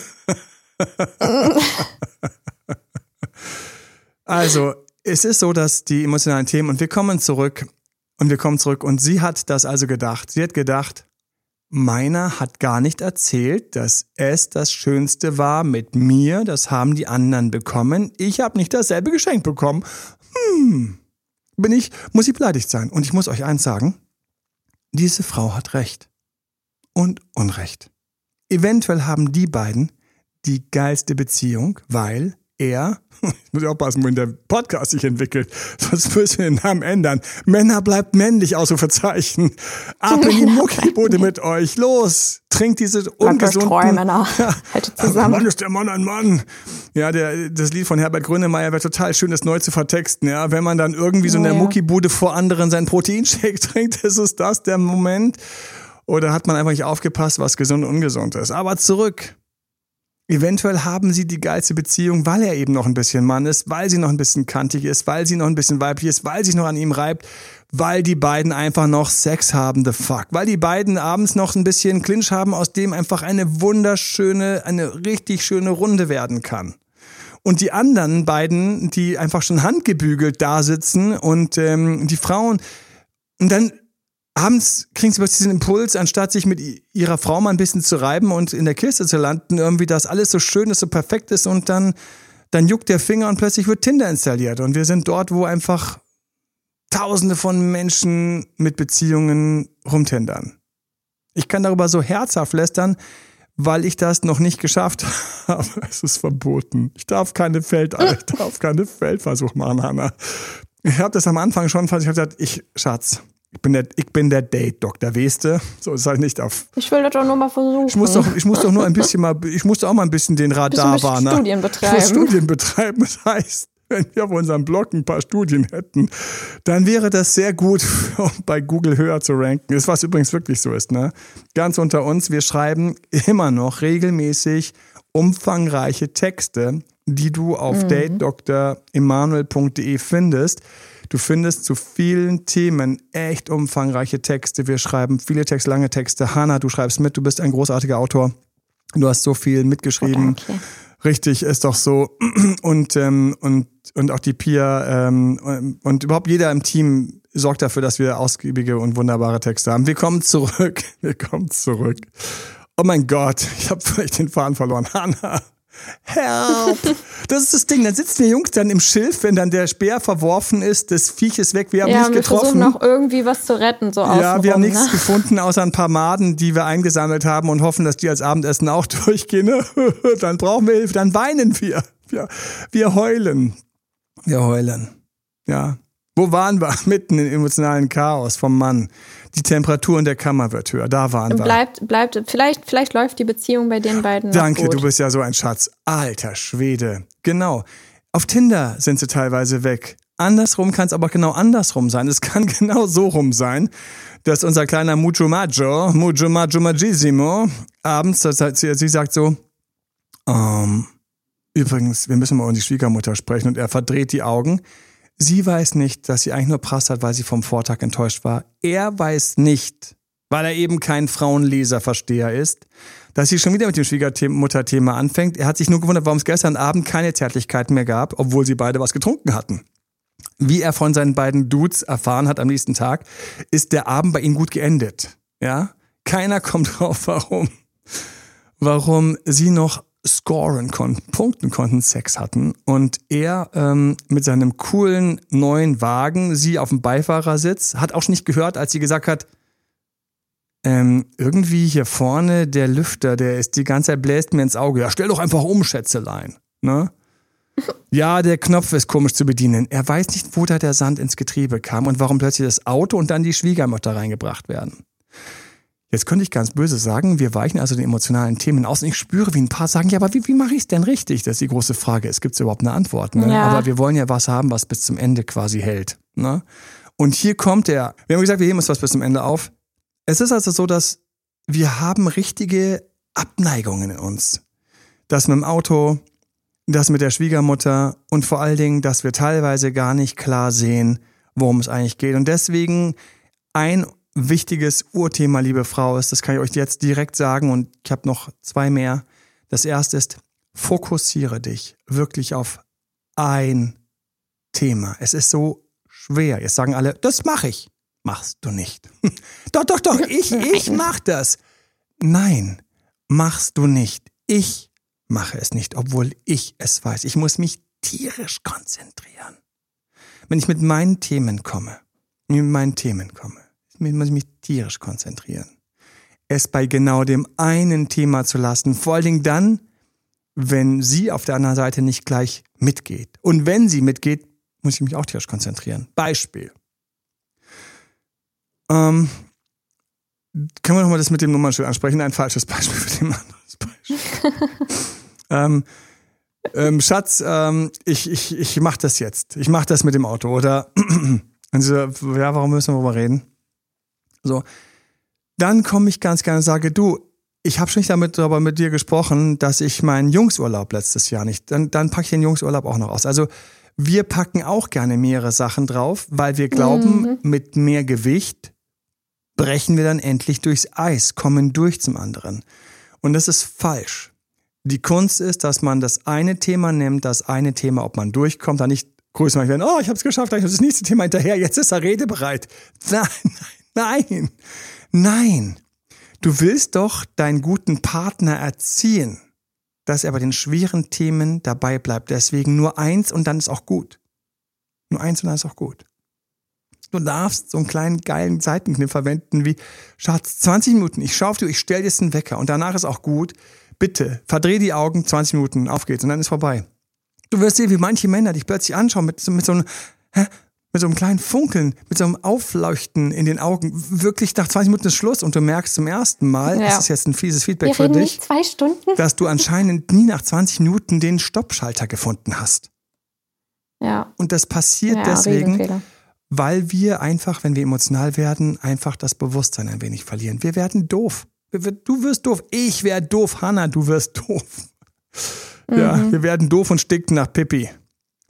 also, es ist so, dass die emotionalen Themen, und wir kommen zurück, und wir kommen zurück, und sie hat das also gedacht. Sie hat gedacht, meiner hat gar nicht erzählt, dass es das Schönste war mit mir. Das haben die anderen bekommen. Ich habe nicht dasselbe geschenkt bekommen. Hm, bin ich, muss ich beleidigt sein. Und ich muss euch eins sagen. Diese Frau hat Recht. Und Unrecht. Eventuell haben die beiden die geilste Beziehung, weil er, ich muss ja aufpassen, wohin der Podcast sich entwickelt, sonst müssen wir den Namen ändern. Männer bleibt männlich, Ausrufezeichen. Ab in die Muckibude mit euch, los, trinkt diese ungesunden... treu, Männer. Haltet zusammen. Mann ist der Mann ein Mann. Ja, der, das Lied von Herbert Grönemeyer wäre total schön, das neu zu vertexten. Ja, wenn man dann irgendwie so in der ja. Muckibude vor anderen sein Proteinshake trinkt, ist es das der Moment? Oder hat man einfach nicht aufgepasst, was gesund und ungesund ist? Aber zurück. Eventuell haben sie die geilste Beziehung, weil er eben noch ein bisschen Mann ist, weil sie noch ein bisschen kantig ist, weil sie noch ein bisschen weiblich ist, weil sich noch an ihm reibt, weil die beiden einfach noch Sex haben, the fuck. Weil die beiden abends noch ein bisschen Clinch haben, aus dem einfach eine wunderschöne, eine richtig schöne Runde werden kann. Und die anderen beiden, die einfach schon handgebügelt da sitzen und ähm, die Frauen, und dann abends kriegen sie plötzlich diesen Impuls, anstatt sich mit ihrer Frau mal ein bisschen zu reiben und in der Kiste zu landen, irgendwie, dass alles so schön ist, so perfekt ist und dann, dann juckt der Finger und plötzlich wird Tinder installiert. Und wir sind dort, wo einfach Tausende von Menschen mit Beziehungen rumtendern. Ich kann darüber so herzhaft lästern, weil ich das noch nicht geschafft habe. Es ist verboten. Ich darf keine Feld, ich darf keine Feldversuch machen, Hanna. Ich habe das am Anfang schon, ich habe gesagt, ich, Schatz, ich bin der, ich bin der Date-Doktor, weißt du? So ist halt nicht auf. Ich will das doch nur mal versuchen. Ich muss doch, ich muss doch nur ein bisschen mal, ich muss auch mal ein bisschen den Radar warnen. Studien Ich muss betreiben. Studien betreiben. Das heißt, wenn wir auf unserem Blog ein paar Studien hätten, dann wäre das sehr gut, um bei Google höher zu ranken. Ist was übrigens wirklich so ist, ne? Ganz unter uns, wir schreiben immer noch regelmäßig umfangreiche Texte, die du auf Mhm. datedoktoremanuel.de findest. Du findest zu vielen Themen echt umfangreiche Texte. Wir schreiben viele Texte, lange Texte. Hanna, du schreibst mit, du bist ein großartiger Autor. Du hast so viel mitgeschrieben. Oh, danke. Richtig, ist doch so. Und, ähm, und, und auch die Pia ähm, und überhaupt jeder im Team sorgt dafür, dass wir ausgiebige und wunderbare Texte haben. Wir kommen zurück. Wir kommen zurück. Oh mein Gott, ich habe vielleicht den Faden verloren. Hanna. Help! Das ist das Ding. Dann sitzen wir Jungs dann im Schilf, wenn dann der Speer verworfen ist, das Viech ist weg, wir haben ja, nicht wir versuchen getroffen. noch irgendwie was zu retten, so Ja, wir haben nichts ne? gefunden außer ein paar Maden, die wir eingesammelt haben und hoffen, dass die als Abendessen auch durchgehen. ne? dann brauchen wir Hilfe, dann weinen wir. Wir, wir heulen. Wir heulen. Ja. Wo waren wir? Mitten im emotionalen Chaos vom Mann. Die Temperatur in der Kammer wird höher. Da waren wir. bleibt, bleibt, vielleicht, vielleicht läuft die Beziehung bei den beiden. noch Danke, du bist ja so ein Schatz. Alter Schwede. Genau. Auf Tinder sind sie teilweise weg. Andersrum kann es aber genau andersrum sein. Es kann genau so rum sein, dass unser kleiner Mucho Maggio, Mucho Maggio Magissimo, abends, das heißt, sie, sie sagt so, ähm, übrigens, wir müssen mal über die Schwiegermutter sprechen und er verdreht die Augen. Sie weiß nicht, dass sie eigentlich nur Prass hat, weil sie vom Vortag enttäuscht war. Er weiß nicht, weil er eben kein Frauenleserversteher ist, dass sie schon wieder mit dem Schwiegermutterthema anfängt. Er hat sich nur gewundert, warum es gestern Abend keine Zärtlichkeiten mehr gab, obwohl sie beide was getrunken hatten. Wie er von seinen beiden Dudes erfahren hat am nächsten Tag, ist der Abend bei ihnen gut geendet. Ja? Keiner kommt drauf, warum, warum sie noch scoren konnten, punkten konnten, Sex hatten und er ähm, mit seinem coolen neuen Wagen, sie auf dem Beifahrersitz, hat auch nicht gehört, als sie gesagt hat, ähm, irgendwie hier vorne der Lüfter, der ist die ganze Zeit bläst mir ins Auge. Ja, stell doch einfach um, Schätzelein. Ne? Ja, der Knopf ist komisch zu bedienen. Er weiß nicht, wo da der Sand ins Getriebe kam und warum plötzlich das Auto und dann die Schwiegermutter reingebracht werden. Jetzt könnte ich ganz böse sagen, wir weichen also den emotionalen Themen aus und ich spüre, wie ein paar sagen, ja, aber wie, wie mache ich es denn richtig? Das ist die große Frage. Es gibt überhaupt eine Antwort. Ne? Ja. Aber wir wollen ja was haben, was bis zum Ende quasi hält. Ne? Und hier kommt der, wir haben gesagt, wir heben uns was bis zum Ende auf. Es ist also so, dass wir haben richtige Abneigungen in uns. Das mit dem Auto, das mit der Schwiegermutter und vor allen Dingen, dass wir teilweise gar nicht klar sehen, worum es eigentlich geht. Und deswegen ein wichtiges Urthema, liebe Frau, ist, das kann ich euch jetzt direkt sagen und ich habe noch zwei mehr. Das erste ist, fokussiere dich wirklich auf ein Thema. Es ist so schwer. Jetzt sagen alle, das mache ich. Machst du nicht. doch, doch, doch, ich, ich mach das. Nein, machst du nicht. Ich mache es nicht, obwohl ich es weiß. Ich muss mich tierisch konzentrieren. Wenn ich mit meinen Themen komme, mit meinen Themen komme, muss ich mich tierisch konzentrieren. Es bei genau dem einen Thema zu lassen, vor allen Dingen dann, wenn sie auf der anderen Seite nicht gleich mitgeht. Und wenn sie mitgeht, muss ich mich auch tierisch konzentrieren. Beispiel. Ähm, können wir nochmal das mit dem Nummernschild ansprechen? Ein falsches Beispiel für den anderes Beispiel. ähm, ähm, Schatz, ähm, ich, ich, ich mach das jetzt. Ich mach das mit dem Auto. Oder und so, ja, warum müssen wir darüber reden? So. Dann komme ich ganz gerne und sage, du, ich habe schon nicht damit darüber mit dir gesprochen, dass ich meinen Jungsurlaub letztes Jahr nicht. Dann, dann packe ich den Jungsurlaub auch noch aus. Also wir packen auch gerne mehrere Sachen drauf, weil wir glauben, Mhm. mit mehr Gewicht brechen wir dann endlich durchs Eis, kommen durch zum anderen. Und das ist falsch. Die Kunst ist, dass man das eine Thema nimmt, das eine Thema, ob man durchkommt, dann nicht größer machen werden, oh, ich habe es geschafft, ich habe das nächste Thema hinterher, jetzt ist er redebereit. Nein, nein, nein, nein. Du willst doch deinen guten Partner erziehen, dass er bei den schweren Themen dabei bleibt. Deswegen nur eins und dann ist auch gut. Nur eins und dann ist auch gut. Du darfst so einen kleinen geilen Seitenkniff verwenden wie, Schatz, 20 Minuten, ich schau auf dich, ich stell dir jetzt einen Wecker und danach ist auch gut. Bitte, verdreh die Augen, 20 Minuten, auf geht's und dann ist vorbei. Du wirst sehen, wie manche Männer dich plötzlich anschauen mit, so- mit so einem, hä? Mit so einem kleinen Funkeln, mit so einem Aufleuchten in den Augen. Wirklich nach 20 Minuten ist Schluss und du merkst zum ersten Mal, Ja. das ist jetzt ein fieses Feedback Wir für dich, nicht zwei Stunden. dass du anscheinend nie nach 20 Minuten den Stoppschalter gefunden hast. Ja, Und das passiert ja deswegen, weil wir einfach, wenn wir emotional werden, einfach das Bewusstsein ein wenig verlieren. Wir werden doof. Du wirst doof. Ich werde doof. Hanna, du wirst doof. Ja, wir werden doof und sticken nach Pippi.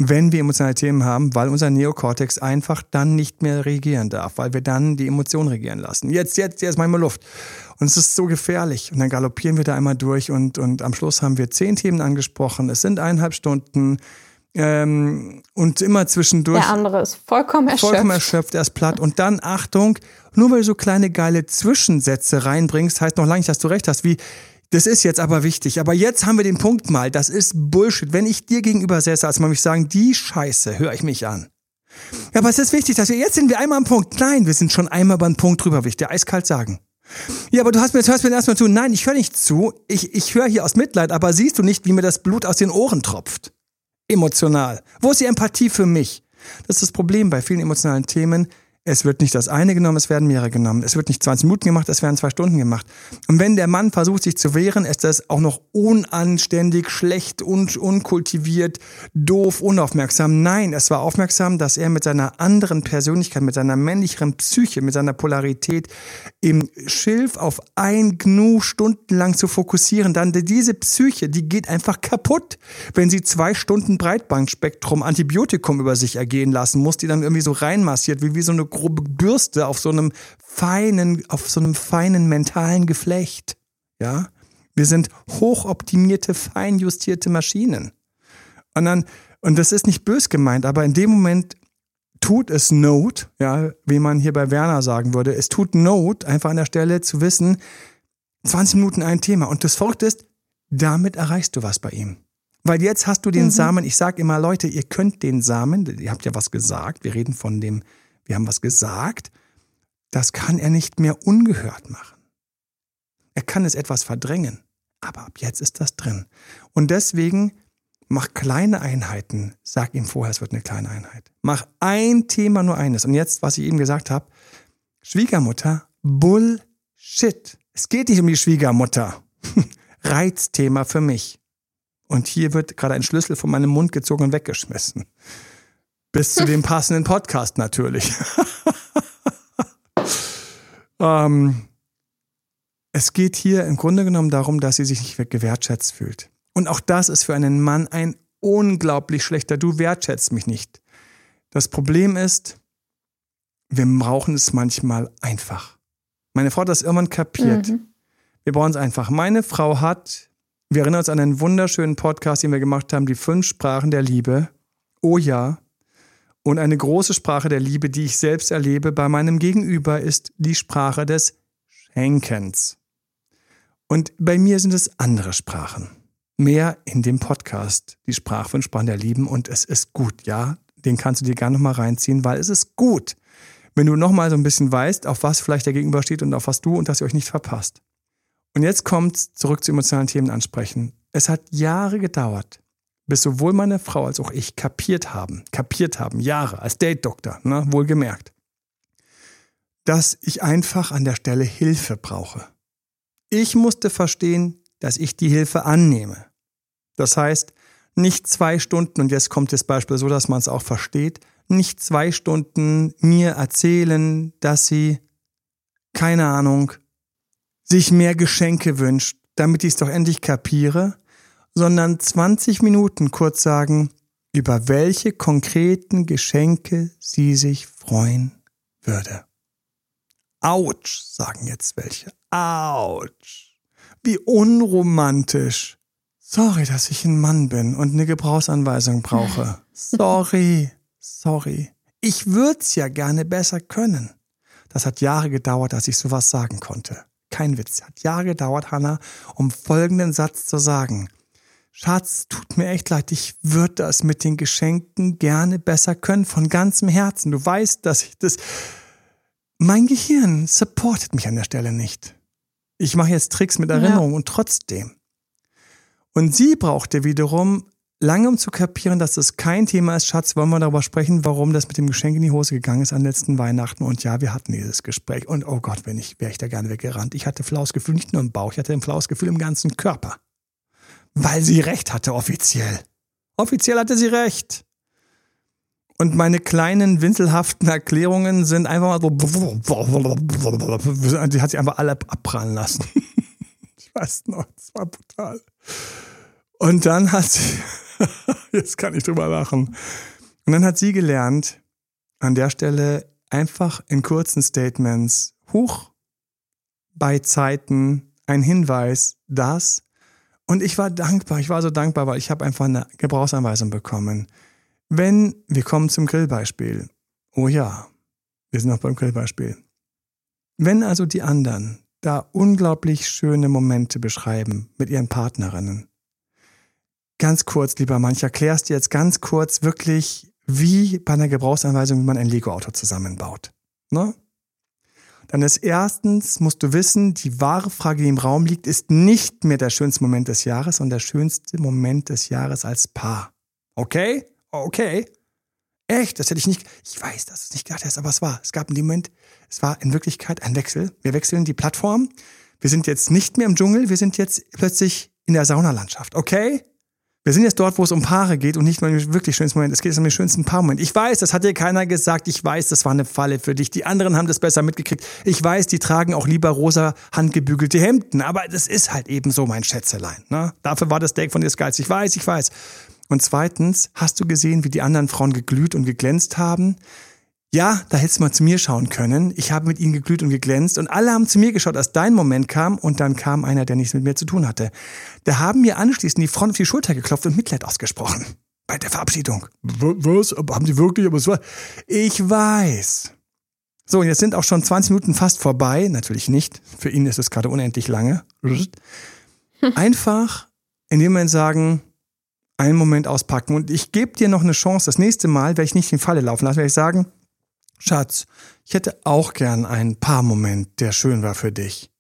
Wenn wir emotionale Themen haben, weil unser Neokortex einfach dann nicht mehr regieren darf, weil wir dann die Emotionen regieren lassen. Jetzt, jetzt, jetzt machen wir Luft. Und es ist so gefährlich. Und dann galoppieren wir da einmal durch und, und am Schluss haben wir zehn Themen angesprochen. Es sind eineinhalb Stunden. Ähm, und immer zwischendurch Der andere ist vollkommen erschöpft. vollkommen erschöpft, er ist platt. Und dann, Achtung, nur weil du so kleine geile Zwischensätze reinbringst, heißt noch lange nicht, dass du recht hast, wie, das ist jetzt aber wichtig. Aber jetzt haben wir den Punkt mal, das ist Bullshit. Wenn ich dir gegenüber säße, als man mich sagen, die Scheiße, höre ich mich an. Ja, aber es ist wichtig, dass wir, jetzt sind wir einmal am Punkt. Nein, wir sind schon einmal beim Punkt drüber, will ich dir eiskalt sagen. Ja, aber du hast mir, du hörst mir erstmal zu. Nein, ich höre nicht zu. Ich, ich höre hier aus Mitleid, aber siehst du nicht, wie mir das Blut aus den Ohren tropft? Emotional. Wo ist die Empathie für mich? Das ist das Problem bei vielen emotionalen Themen. Es wird nicht das eine genommen, es werden mehrere genommen. Es wird nicht 20 Minuten gemacht, es werden zwei Stunden gemacht. Und wenn der Mann versucht, sich zu wehren, ist das auch noch unanständig, schlecht, un unkultiviert, doof, unaufmerksam. Nein, es war aufmerksam, dass er mit seiner anderen Persönlichkeit, mit seiner männlicheren Psyche, mit seiner Polarität im Schilf auf ein Gnu stundenlang zu fokussieren, dann diese Psyche, die geht einfach kaputt, wenn sie zwei Stunden Breitbandspektrum Antibiotikum über sich ergehen lassen muss, die dann irgendwie so reinmassiert, wie, wie so eine grobe Bürste auf so einem feinen, auf so einem feinen mentalen Geflecht. Ja? Wir sind hochoptimierte, feinjustierte Maschinen. Und dann, und das ist nicht bös gemeint, aber in dem Moment tut es Not, ja, wie man hier bei Werner sagen würde, es tut Not, einfach an der Stelle zu wissen, 20 Minuten ein Thema. Und das Verrückte ist, damit erreichst du was bei ihm. Weil jetzt hast du den Samen, ich sage immer, Leute, ihr könnt den Samen, ihr habt ja was gesagt, wir reden von dem, wir haben was gesagt, das kann er nicht mehr ungehört machen. Er kann es etwas verdrängen, aber ab jetzt ist das drin. Und deswegen mach kleine Einheiten. Sag ihm vorher, es wird eine kleine Einheit. Mach ein Thema nur eines. Und jetzt, was ich eben gesagt habe, Schwiegermutter, shit, es geht nicht um die Schwiegermutter. Reizthema für mich. Und hier wird gerade ein Schlüssel von meinem Mund gezogen und weggeschmissen. Bis zu dem passenden Podcast natürlich. ähm, es geht hier im Grunde genommen darum, dass sie sich nicht gewertschätzt fühlt. Und auch das ist für einen Mann ein unglaublich schlechter, du wertschätzt mich nicht. Das Problem ist, wir brauchen es manchmal einfach. Meine Frau hat das irgendwann kapiert. Mhm. Wir brauchen es einfach. Meine Frau hat, wir erinnern uns an einen wunderschönen Podcast, den wir gemacht haben, die fünf Sprachen der Liebe. Oh ja. Und eine große Sprache der Liebe, die ich selbst erlebe bei meinem Gegenüber, ist die Sprache des Schenkens. Und bei mir sind es andere Sprachen. Mehr in dem Podcast, die Sprache von Sprachen der Lieben. Und es ist gut, ja. Den kannst du dir gerne nochmal reinziehen, weil es ist gut, wenn du nochmal so ein bisschen weißt, auf was vielleicht der Gegenüber steht und auf was du und dass ihr euch nicht verpasst. Und jetzt kommt zurück zu emotionalen Themen ansprechen. Es hat Jahre gedauert, bis sowohl meine Frau als auch ich kapiert haben, kapiert haben, Jahre als Date-Doktor, ne, wohlgemerkt, dass ich einfach an der Stelle Hilfe brauche. Ich musste verstehen, dass ich die Hilfe annehme. Das heißt, nicht zwei Stunden, und jetzt kommt das Beispiel so, dass man es auch versteht, nicht zwei Stunden mir erzählen, dass sie, keine Ahnung, sich mehr Geschenke wünscht, damit ich es doch endlich kapiere, sondern 20 Minuten kurz sagen, über welche konkreten Geschenke sie sich freuen würde. Autsch, sagen jetzt welche. Autsch. Wie unromantisch. Sorry, dass ich ein Mann bin und eine Gebrauchsanweisung brauche. Sorry, sorry. Ich würd's ja gerne besser können. Das hat Jahre gedauert, dass ich sowas sagen konnte. Kein Witz. Hat Jahre gedauert, Hannah, um folgenden Satz zu sagen. Schatz, tut mir echt leid, ich würde das mit den Geschenken gerne besser können, von ganzem Herzen. Du weißt, dass ich das. Mein Gehirn supportet mich an der Stelle nicht. Ich mache jetzt Tricks mit Erinnerung ja. und trotzdem. Und sie brauchte wiederum lange, um zu kapieren, dass das kein Thema ist. Schatz, wollen wir darüber sprechen, warum das mit dem Geschenk in die Hose gegangen ist an letzten Weihnachten. Und ja, wir hatten dieses Gespräch. Und oh Gott, wenn ich, wäre ich da gerne weggerannt. Ich hatte flaues Gefühl, nicht nur im Bauch, ich hatte ein flaues Gefühl im ganzen Körper. Weil sie recht hatte, offiziell. Offiziell hatte sie recht. Und meine kleinen winselhaften Erklärungen sind einfach mal so. Die hat sie einfach alle abprallen lassen. Ich weiß noch, das war brutal. Und dann hat sie, jetzt kann ich drüber lachen. Und dann hat sie gelernt, an der Stelle einfach in kurzen Statements, hoch bei Zeiten ein Hinweis, dass, und ich war dankbar, ich war so dankbar, weil ich habe einfach eine Gebrauchsanweisung bekommen. Wenn, wir kommen zum Grillbeispiel. Oh ja, wir sind noch beim Grillbeispiel. Wenn also die anderen da unglaublich schöne Momente beschreiben mit ihren Partnerinnen, Ganz kurz, lieber erkläre es dir jetzt ganz kurz wirklich, wie bei einer Gebrauchsanweisung, wie man ein Lego-Auto zusammenbaut. Ne? Dann ist erstens, musst du wissen, die wahre Frage, die im Raum liegt, ist nicht mehr der schönste Moment des Jahres, sondern der schönste Moment des Jahres als Paar. Okay? Okay. Echt? Das hätte ich nicht, ich weiß, dass du es nicht gedacht hast, aber es war. Es gab in dem Moment, es war in Wirklichkeit ein Wechsel. Wir wechseln die Plattform. Wir sind jetzt nicht mehr im Dschungel, wir sind jetzt plötzlich in der Saunalandschaft. Okay? Wir sind jetzt dort, wo es um Paare geht und nicht mal um wirklich schönsten Moment. Es geht jetzt um den schönsten Paarmoment. Ich weiß, das hat dir keiner gesagt. Ich weiß, das war eine Falle für dich. Die anderen haben das besser mitgekriegt. Ich weiß, die tragen auch lieber rosa handgebügelte Hemden. Aber das ist halt eben so mein Schätzelein. Ne? Dafür war das Steak von dir Geilste. Ich weiß, ich weiß. Und zweitens, hast du gesehen, wie die anderen Frauen geglüht und geglänzt haben? Ja, da hättest du mal zu mir schauen können. Ich habe mit ihnen geglüht und geglänzt und alle haben zu mir geschaut, als dein Moment kam und dann kam einer, der nichts mit mir zu tun hatte. Da haben mir anschließend die Frauen auf die Schulter geklopft und Mitleid ausgesprochen. Bei der Verabschiedung. Was? Haben die wirklich? Aber es war. Ich weiß. So, jetzt sind auch schon 20 Minuten fast vorbei. Natürlich nicht. Für ihn ist es gerade unendlich lange. Einfach in dem Moment sagen, einen Moment auspacken. Und ich gebe dir noch eine Chance. Das nächste Mal werde ich nicht in Falle laufen lassen, werde ich sagen, Schatz, ich hätte auch gern einen Paarmoment, der schön war für dich.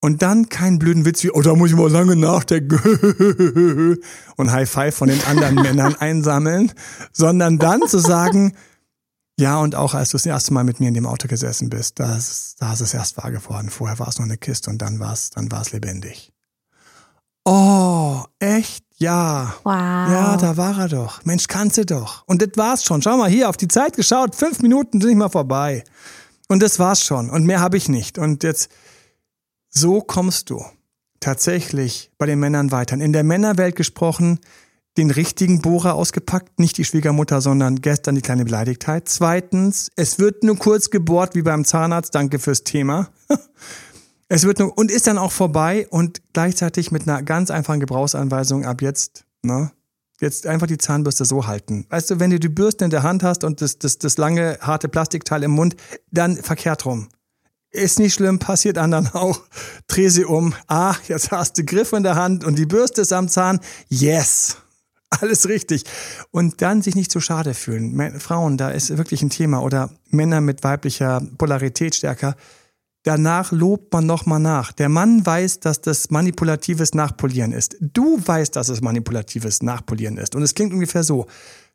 Und dann keinen blöden Witz wie, oh, da muss ich mal lange nachdenken und High Five von den anderen Männern einsammeln, sondern dann zu sagen, Ja, und auch als du das erste Mal mit mir in dem Auto gesessen bist, da ist, da ist es erst wahr geworden. Vorher war es noch eine Kiste und dann war es dann war's lebendig. Oh, echt? Ja. Wow. Ja, da war er doch. Mensch, kannst du doch. Und das war's schon. Schau mal hier, auf die Zeit geschaut. Fünf Minuten sind nicht mal vorbei. Und das war's schon. Und mehr habe ich nicht. Und jetzt, so kommst du tatsächlich bei den Männern weiter. In der Männerwelt gesprochen, den richtigen Bohrer ausgepackt, nicht die Schwiegermutter, sondern gestern die kleine Beleidigtheit. Zweitens, es wird nur kurz gebohrt wie beim Zahnarzt. Danke fürs Thema. Es wird nur, und ist dann auch vorbei und gleichzeitig mit einer ganz einfachen Gebrauchsanweisung ab jetzt, ne? Jetzt einfach die Zahnbürste so halten. Weißt du, wenn du die Bürste in der Hand hast und das, das, das lange, harte Plastikteil im Mund, dann verkehrt rum. Ist nicht schlimm, passiert anderen auch. Dreh sie um. Ah, jetzt hast du Griff in der Hand und die Bürste ist am Zahn. Yes. Alles richtig. Und dann sich nicht zu schade fühlen. Frauen, da ist wirklich ein Thema. Oder Männer mit weiblicher Polarität stärker Danach lobt man nochmal nach. Der Mann weiß, dass das manipulatives Nachpolieren ist. Du weißt, dass es manipulatives Nachpolieren ist. Und es klingt ungefähr so.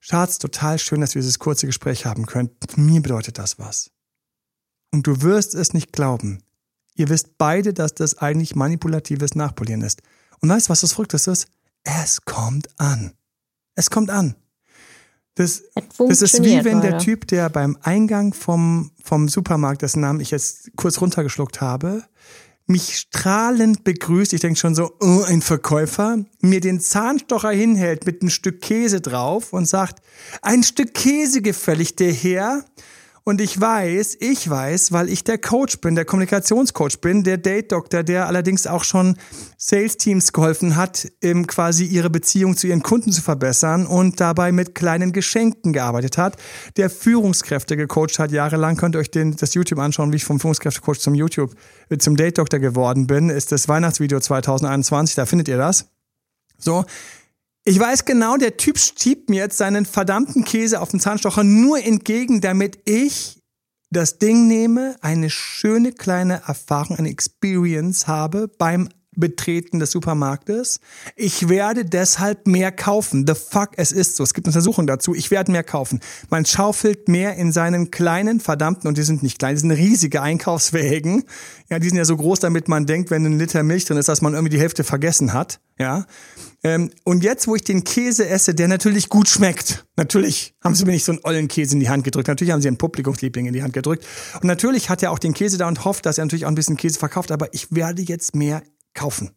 Schatz, total schön, dass wir dieses kurze Gespräch haben können. Mir bedeutet das was. Und du wirst es nicht glauben. Ihr wisst beide, dass das eigentlich manipulatives Nachpolieren ist. Und weißt du, was das Verrückteste ist? Es kommt an. Es kommt an. Das, das ist wie wenn der Typ, der beim Eingang vom, vom Supermarkt, dessen Namen ich jetzt kurz runtergeschluckt habe, mich strahlend begrüßt, ich denke schon so, oh, ein Verkäufer, mir den Zahnstocher hinhält mit einem Stück Käse drauf und sagt, ein Stück Käse gefällig, der Herr. Und ich weiß, ich weiß, weil ich der Coach bin, der Kommunikationscoach bin, der Date-Doktor, der allerdings auch schon Sales-Teams geholfen hat, um quasi ihre Beziehung zu ihren Kunden zu verbessern und dabei mit kleinen Geschenken gearbeitet hat, der Führungskräfte gecoacht hat jahrelang. Könnt ihr euch den, das YouTube anschauen, wie ich vom Führungskräftecoach zum YouTube, äh, zum Date-Doktor geworden bin, ist das Weihnachtsvideo 2021, da findet ihr das. So, ich weiß genau, der Typ schiebt mir jetzt seinen verdammten Käse auf den Zahnstocher nur entgegen, damit ich das Ding nehme, eine schöne kleine Erfahrung, eine Experience habe beim Betreten des Supermarktes. Ich werde deshalb mehr kaufen. The fuck, es ist so. Es gibt Untersuchungen dazu. Ich werde mehr kaufen. Man schaufelt mehr in seinen kleinen, verdammten, und die sind nicht klein, die sind riesige Einkaufswägen. Ja, die sind ja so groß, damit man denkt, wenn ein Liter Milch drin ist, dass man irgendwie die Hälfte vergessen hat. Ja. Ähm, und jetzt, wo ich den Käse esse, der natürlich gut schmeckt. Natürlich haben sie mir nicht so einen ollen Käse in die Hand gedrückt. Natürlich haben sie einen Publikumsliebling in die Hand gedrückt. Und natürlich hat er auch den Käse da und hofft, dass er natürlich auch ein bisschen Käse verkauft. Aber ich werde jetzt mehr kaufen.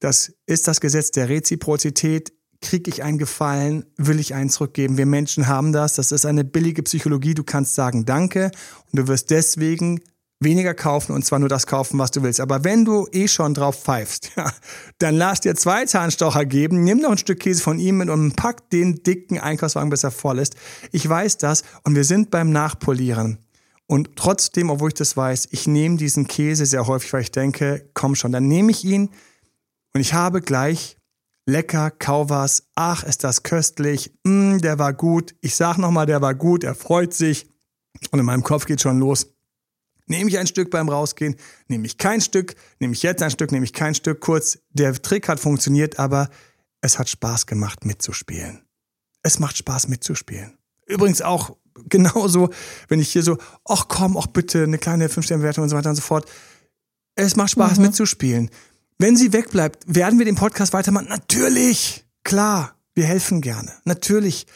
Das ist das Gesetz der Reziprozität. Krieg ich einen Gefallen, will ich einen zurückgeben. Wir Menschen haben das. Das ist eine billige Psychologie. Du kannst sagen Danke und du wirst deswegen weniger kaufen und zwar nur das kaufen, was du willst. Aber wenn du eh schon drauf pfeifst, ja, dann lass dir zwei Zahnstocher geben, nimm noch ein Stück Käse von ihm mit und pack den dicken Einkaufswagen, bis er voll ist. Ich weiß das und wir sind beim Nachpolieren. Und trotzdem, obwohl ich das weiß, ich nehme diesen Käse sehr häufig, weil ich denke, komm schon, dann nehme ich ihn. Und ich habe gleich lecker, kau was, ach, ist das köstlich, mm, der war gut, ich sag nochmal, der war gut, er freut sich. Und in meinem Kopf geht schon los. Nehme ich ein Stück beim Rausgehen, nehme ich kein Stück, nehme ich jetzt ein Stück, nehme ich kein Stück. Kurz, der Trick hat funktioniert, aber es hat Spaß gemacht mitzuspielen. Es macht Spaß mitzuspielen. Übrigens auch genauso, wenn ich hier so, ach komm, ach bitte, eine kleine Fünf-Sterne-Wertung und so weiter und so fort. Es macht Spaß mhm. mitzuspielen. Wenn sie wegbleibt, werden wir den Podcast weitermachen? Natürlich, klar, wir helfen gerne, natürlich.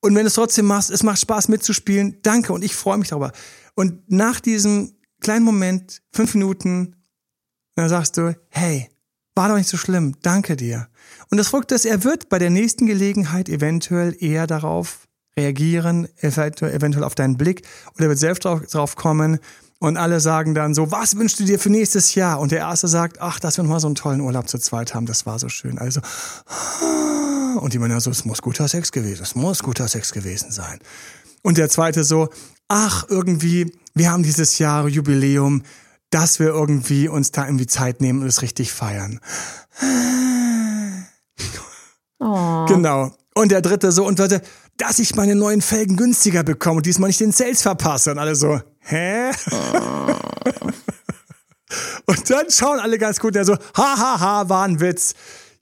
Und wenn du es trotzdem machst, es macht Spaß mitzuspielen, danke und ich freue mich darüber. Und nach diesem kleinen Moment, fünf Minuten, dann sagst du, hey, war doch nicht so schlimm, danke dir. Und das Verrückte ist, er wird bei der nächsten Gelegenheit eventuell eher darauf reagieren, eventuell auf deinen Blick oder wird selbst drauf, drauf kommen und alle sagen dann so, was wünschst du dir für nächstes Jahr? Und der Erste sagt, ach, dass wir mal so einen tollen Urlaub zu zweit haben, das war so schön. Also, und die Männer so, es muss guter Sex gewesen, es muss guter Sex gewesen sein. Und der Zweite so, ach, irgendwie, wir haben dieses Jahr Jubiläum, dass wir irgendwie uns da irgendwie Zeit nehmen und es richtig feiern. Oh. Genau. Und der dritte so und Leute, dass ich meine neuen Felgen günstiger bekomme und diesmal nicht den Sales verpasse. Und alle so, hä? Oh. und dann schauen alle ganz gut, der so, ha, ha, ha, war ein Witz.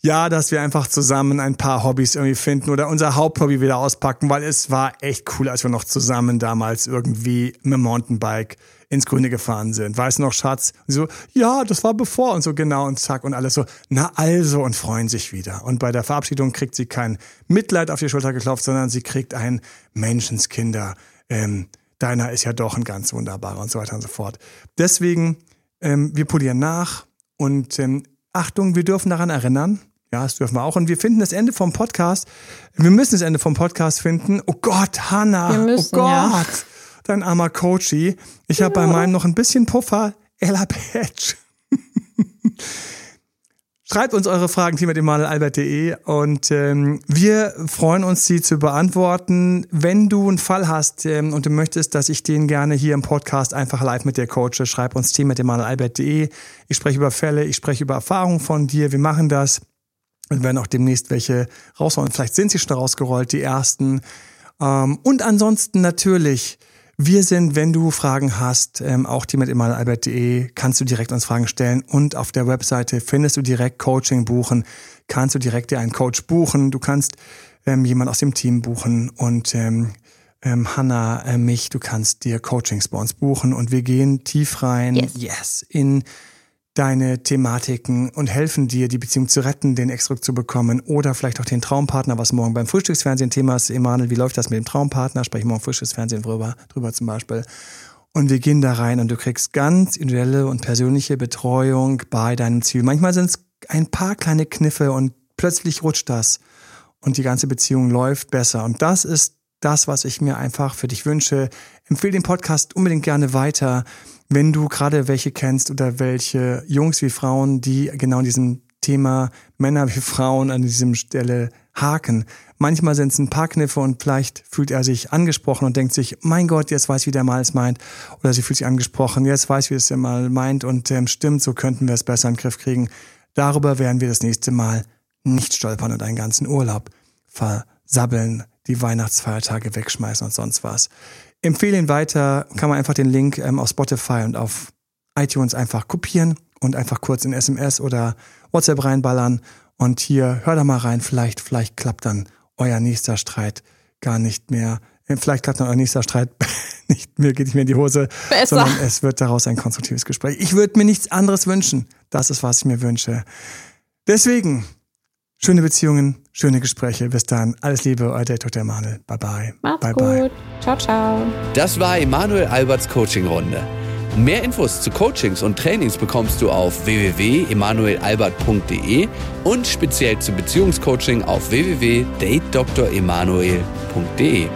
ja, dass wir einfach zusammen ein paar Hobbys irgendwie finden oder unser Haupthobby wieder auspacken, weil es war echt cool, als wir noch zusammen damals irgendwie mit dem Mountainbike ins Grüne gefahren sind. Weißt du noch, Schatz? Und so, ja, das war bevor und so genau und zack und alles so, na also und freuen sich wieder. Und bei der Verabschiedung kriegt sie kein Mitleid auf die Schulter geklopft, sondern sie kriegt ein Menschenskinder. Ähm, deiner ist ja doch ein ganz wunderbarer und so weiter und so fort. Deswegen, ähm, wir polieren nach und ähm, Achtung, wir dürfen daran erinnern, ja, das dürfen wir auch. Und wir finden das Ende vom Podcast. Wir müssen das Ende vom Podcast finden. Oh Gott, Hanna. Müssen, oh Gott. Ja. Dein armer Coachy. Ich habe bei meinem noch ein bisschen Puffer. Ella Patch. Schreibt uns eure Fragen, team.emanuelalbert.de und ähm, wir freuen uns, sie zu beantworten. Wenn du einen Fall hast ähm, und du möchtest, dass ich den gerne hier im Podcast einfach live mit dir coache, schreib uns team.emanuelalbert.de. Ich spreche über Fälle, ich spreche über Erfahrungen von dir. Wir machen das und werden auch demnächst welche raushauen. Vielleicht sind sie schon rausgerollt, die ersten. Ähm, und ansonsten natürlich wir sind, wenn du Fragen hast, ähm, auch die mit emanuelalbert.de, kannst du direkt uns Fragen stellen. Und auf der Webseite findest du direkt Coaching buchen, kannst du direkt dir einen Coach buchen, du kannst ähm, jemand aus dem Team buchen und ähm, ähm, Hanna, äh, mich, du kannst dir Coachings bei uns buchen. Und wir gehen tief rein, Yes. yes. In deine Thematiken und helfen dir, die Beziehung zu retten, den Ex zurückzubekommen oder vielleicht auch den Traumpartner, was morgen beim Frühstücksfernsehen Thema ist. Emanuel, wie läuft das mit dem Traumpartner? Spreche ich morgen Frühstücksfernsehen drüber, drüber zum Beispiel. Und wir gehen da rein und du kriegst ganz individuelle und persönliche Betreuung bei deinem Ziel. Manchmal sind es ein paar kleine Kniffe und plötzlich rutscht das und die ganze Beziehung läuft besser. Und das ist das, was ich mir einfach für dich wünsche. Empfehle den Podcast unbedingt gerne weiter, wenn du gerade welche kennst oder welche Jungs wie Frauen, die genau in diesem Thema Männer wie Frauen an diesem Stelle haken. Manchmal sind es ein paar Kniffe und vielleicht fühlt er sich angesprochen und denkt sich, mein Gott, jetzt weiß, wie der mal es meint. Oder sie fühlt sich angesprochen, jetzt weiß, wie es der mal meint und ähm, stimmt, so könnten wir es besser in den Griff kriegen. Darüber werden wir das nächste Mal nicht stolpern und einen ganzen Urlaub versabbeln, die Weihnachtsfeiertage wegschmeißen und sonst was. Empfehle ihn weiter, kann man einfach den Link ähm, auf Spotify und auf iTunes einfach kopieren und einfach kurz in SMS oder WhatsApp reinballern. Und hier, hör da mal rein, vielleicht, vielleicht klappt dann euer nächster Streit gar nicht mehr. Äh, Vielleicht klappt dann euer nächster Streit nicht mehr, geht nicht mehr in die Hose, Besser. sondern es wird daraus ein konstruktives Gespräch. Ich würde mir nichts anderes wünschen. Das ist, was ich mir wünsche. Deswegen, schöne Beziehungen, schöne Gespräche. Bis dann. Alles Liebe, euer Dr. Emanuel. Bye bye. Macht's bye gut. bye. Ciao, ciao. Das war Emanuel Alberts Coaching-Runde. Mehr Infos zu Coachings und Trainings bekommst du auf www.emanuelalbert.de und speziell zum Beziehungscoaching auf www.datedremanuel.de.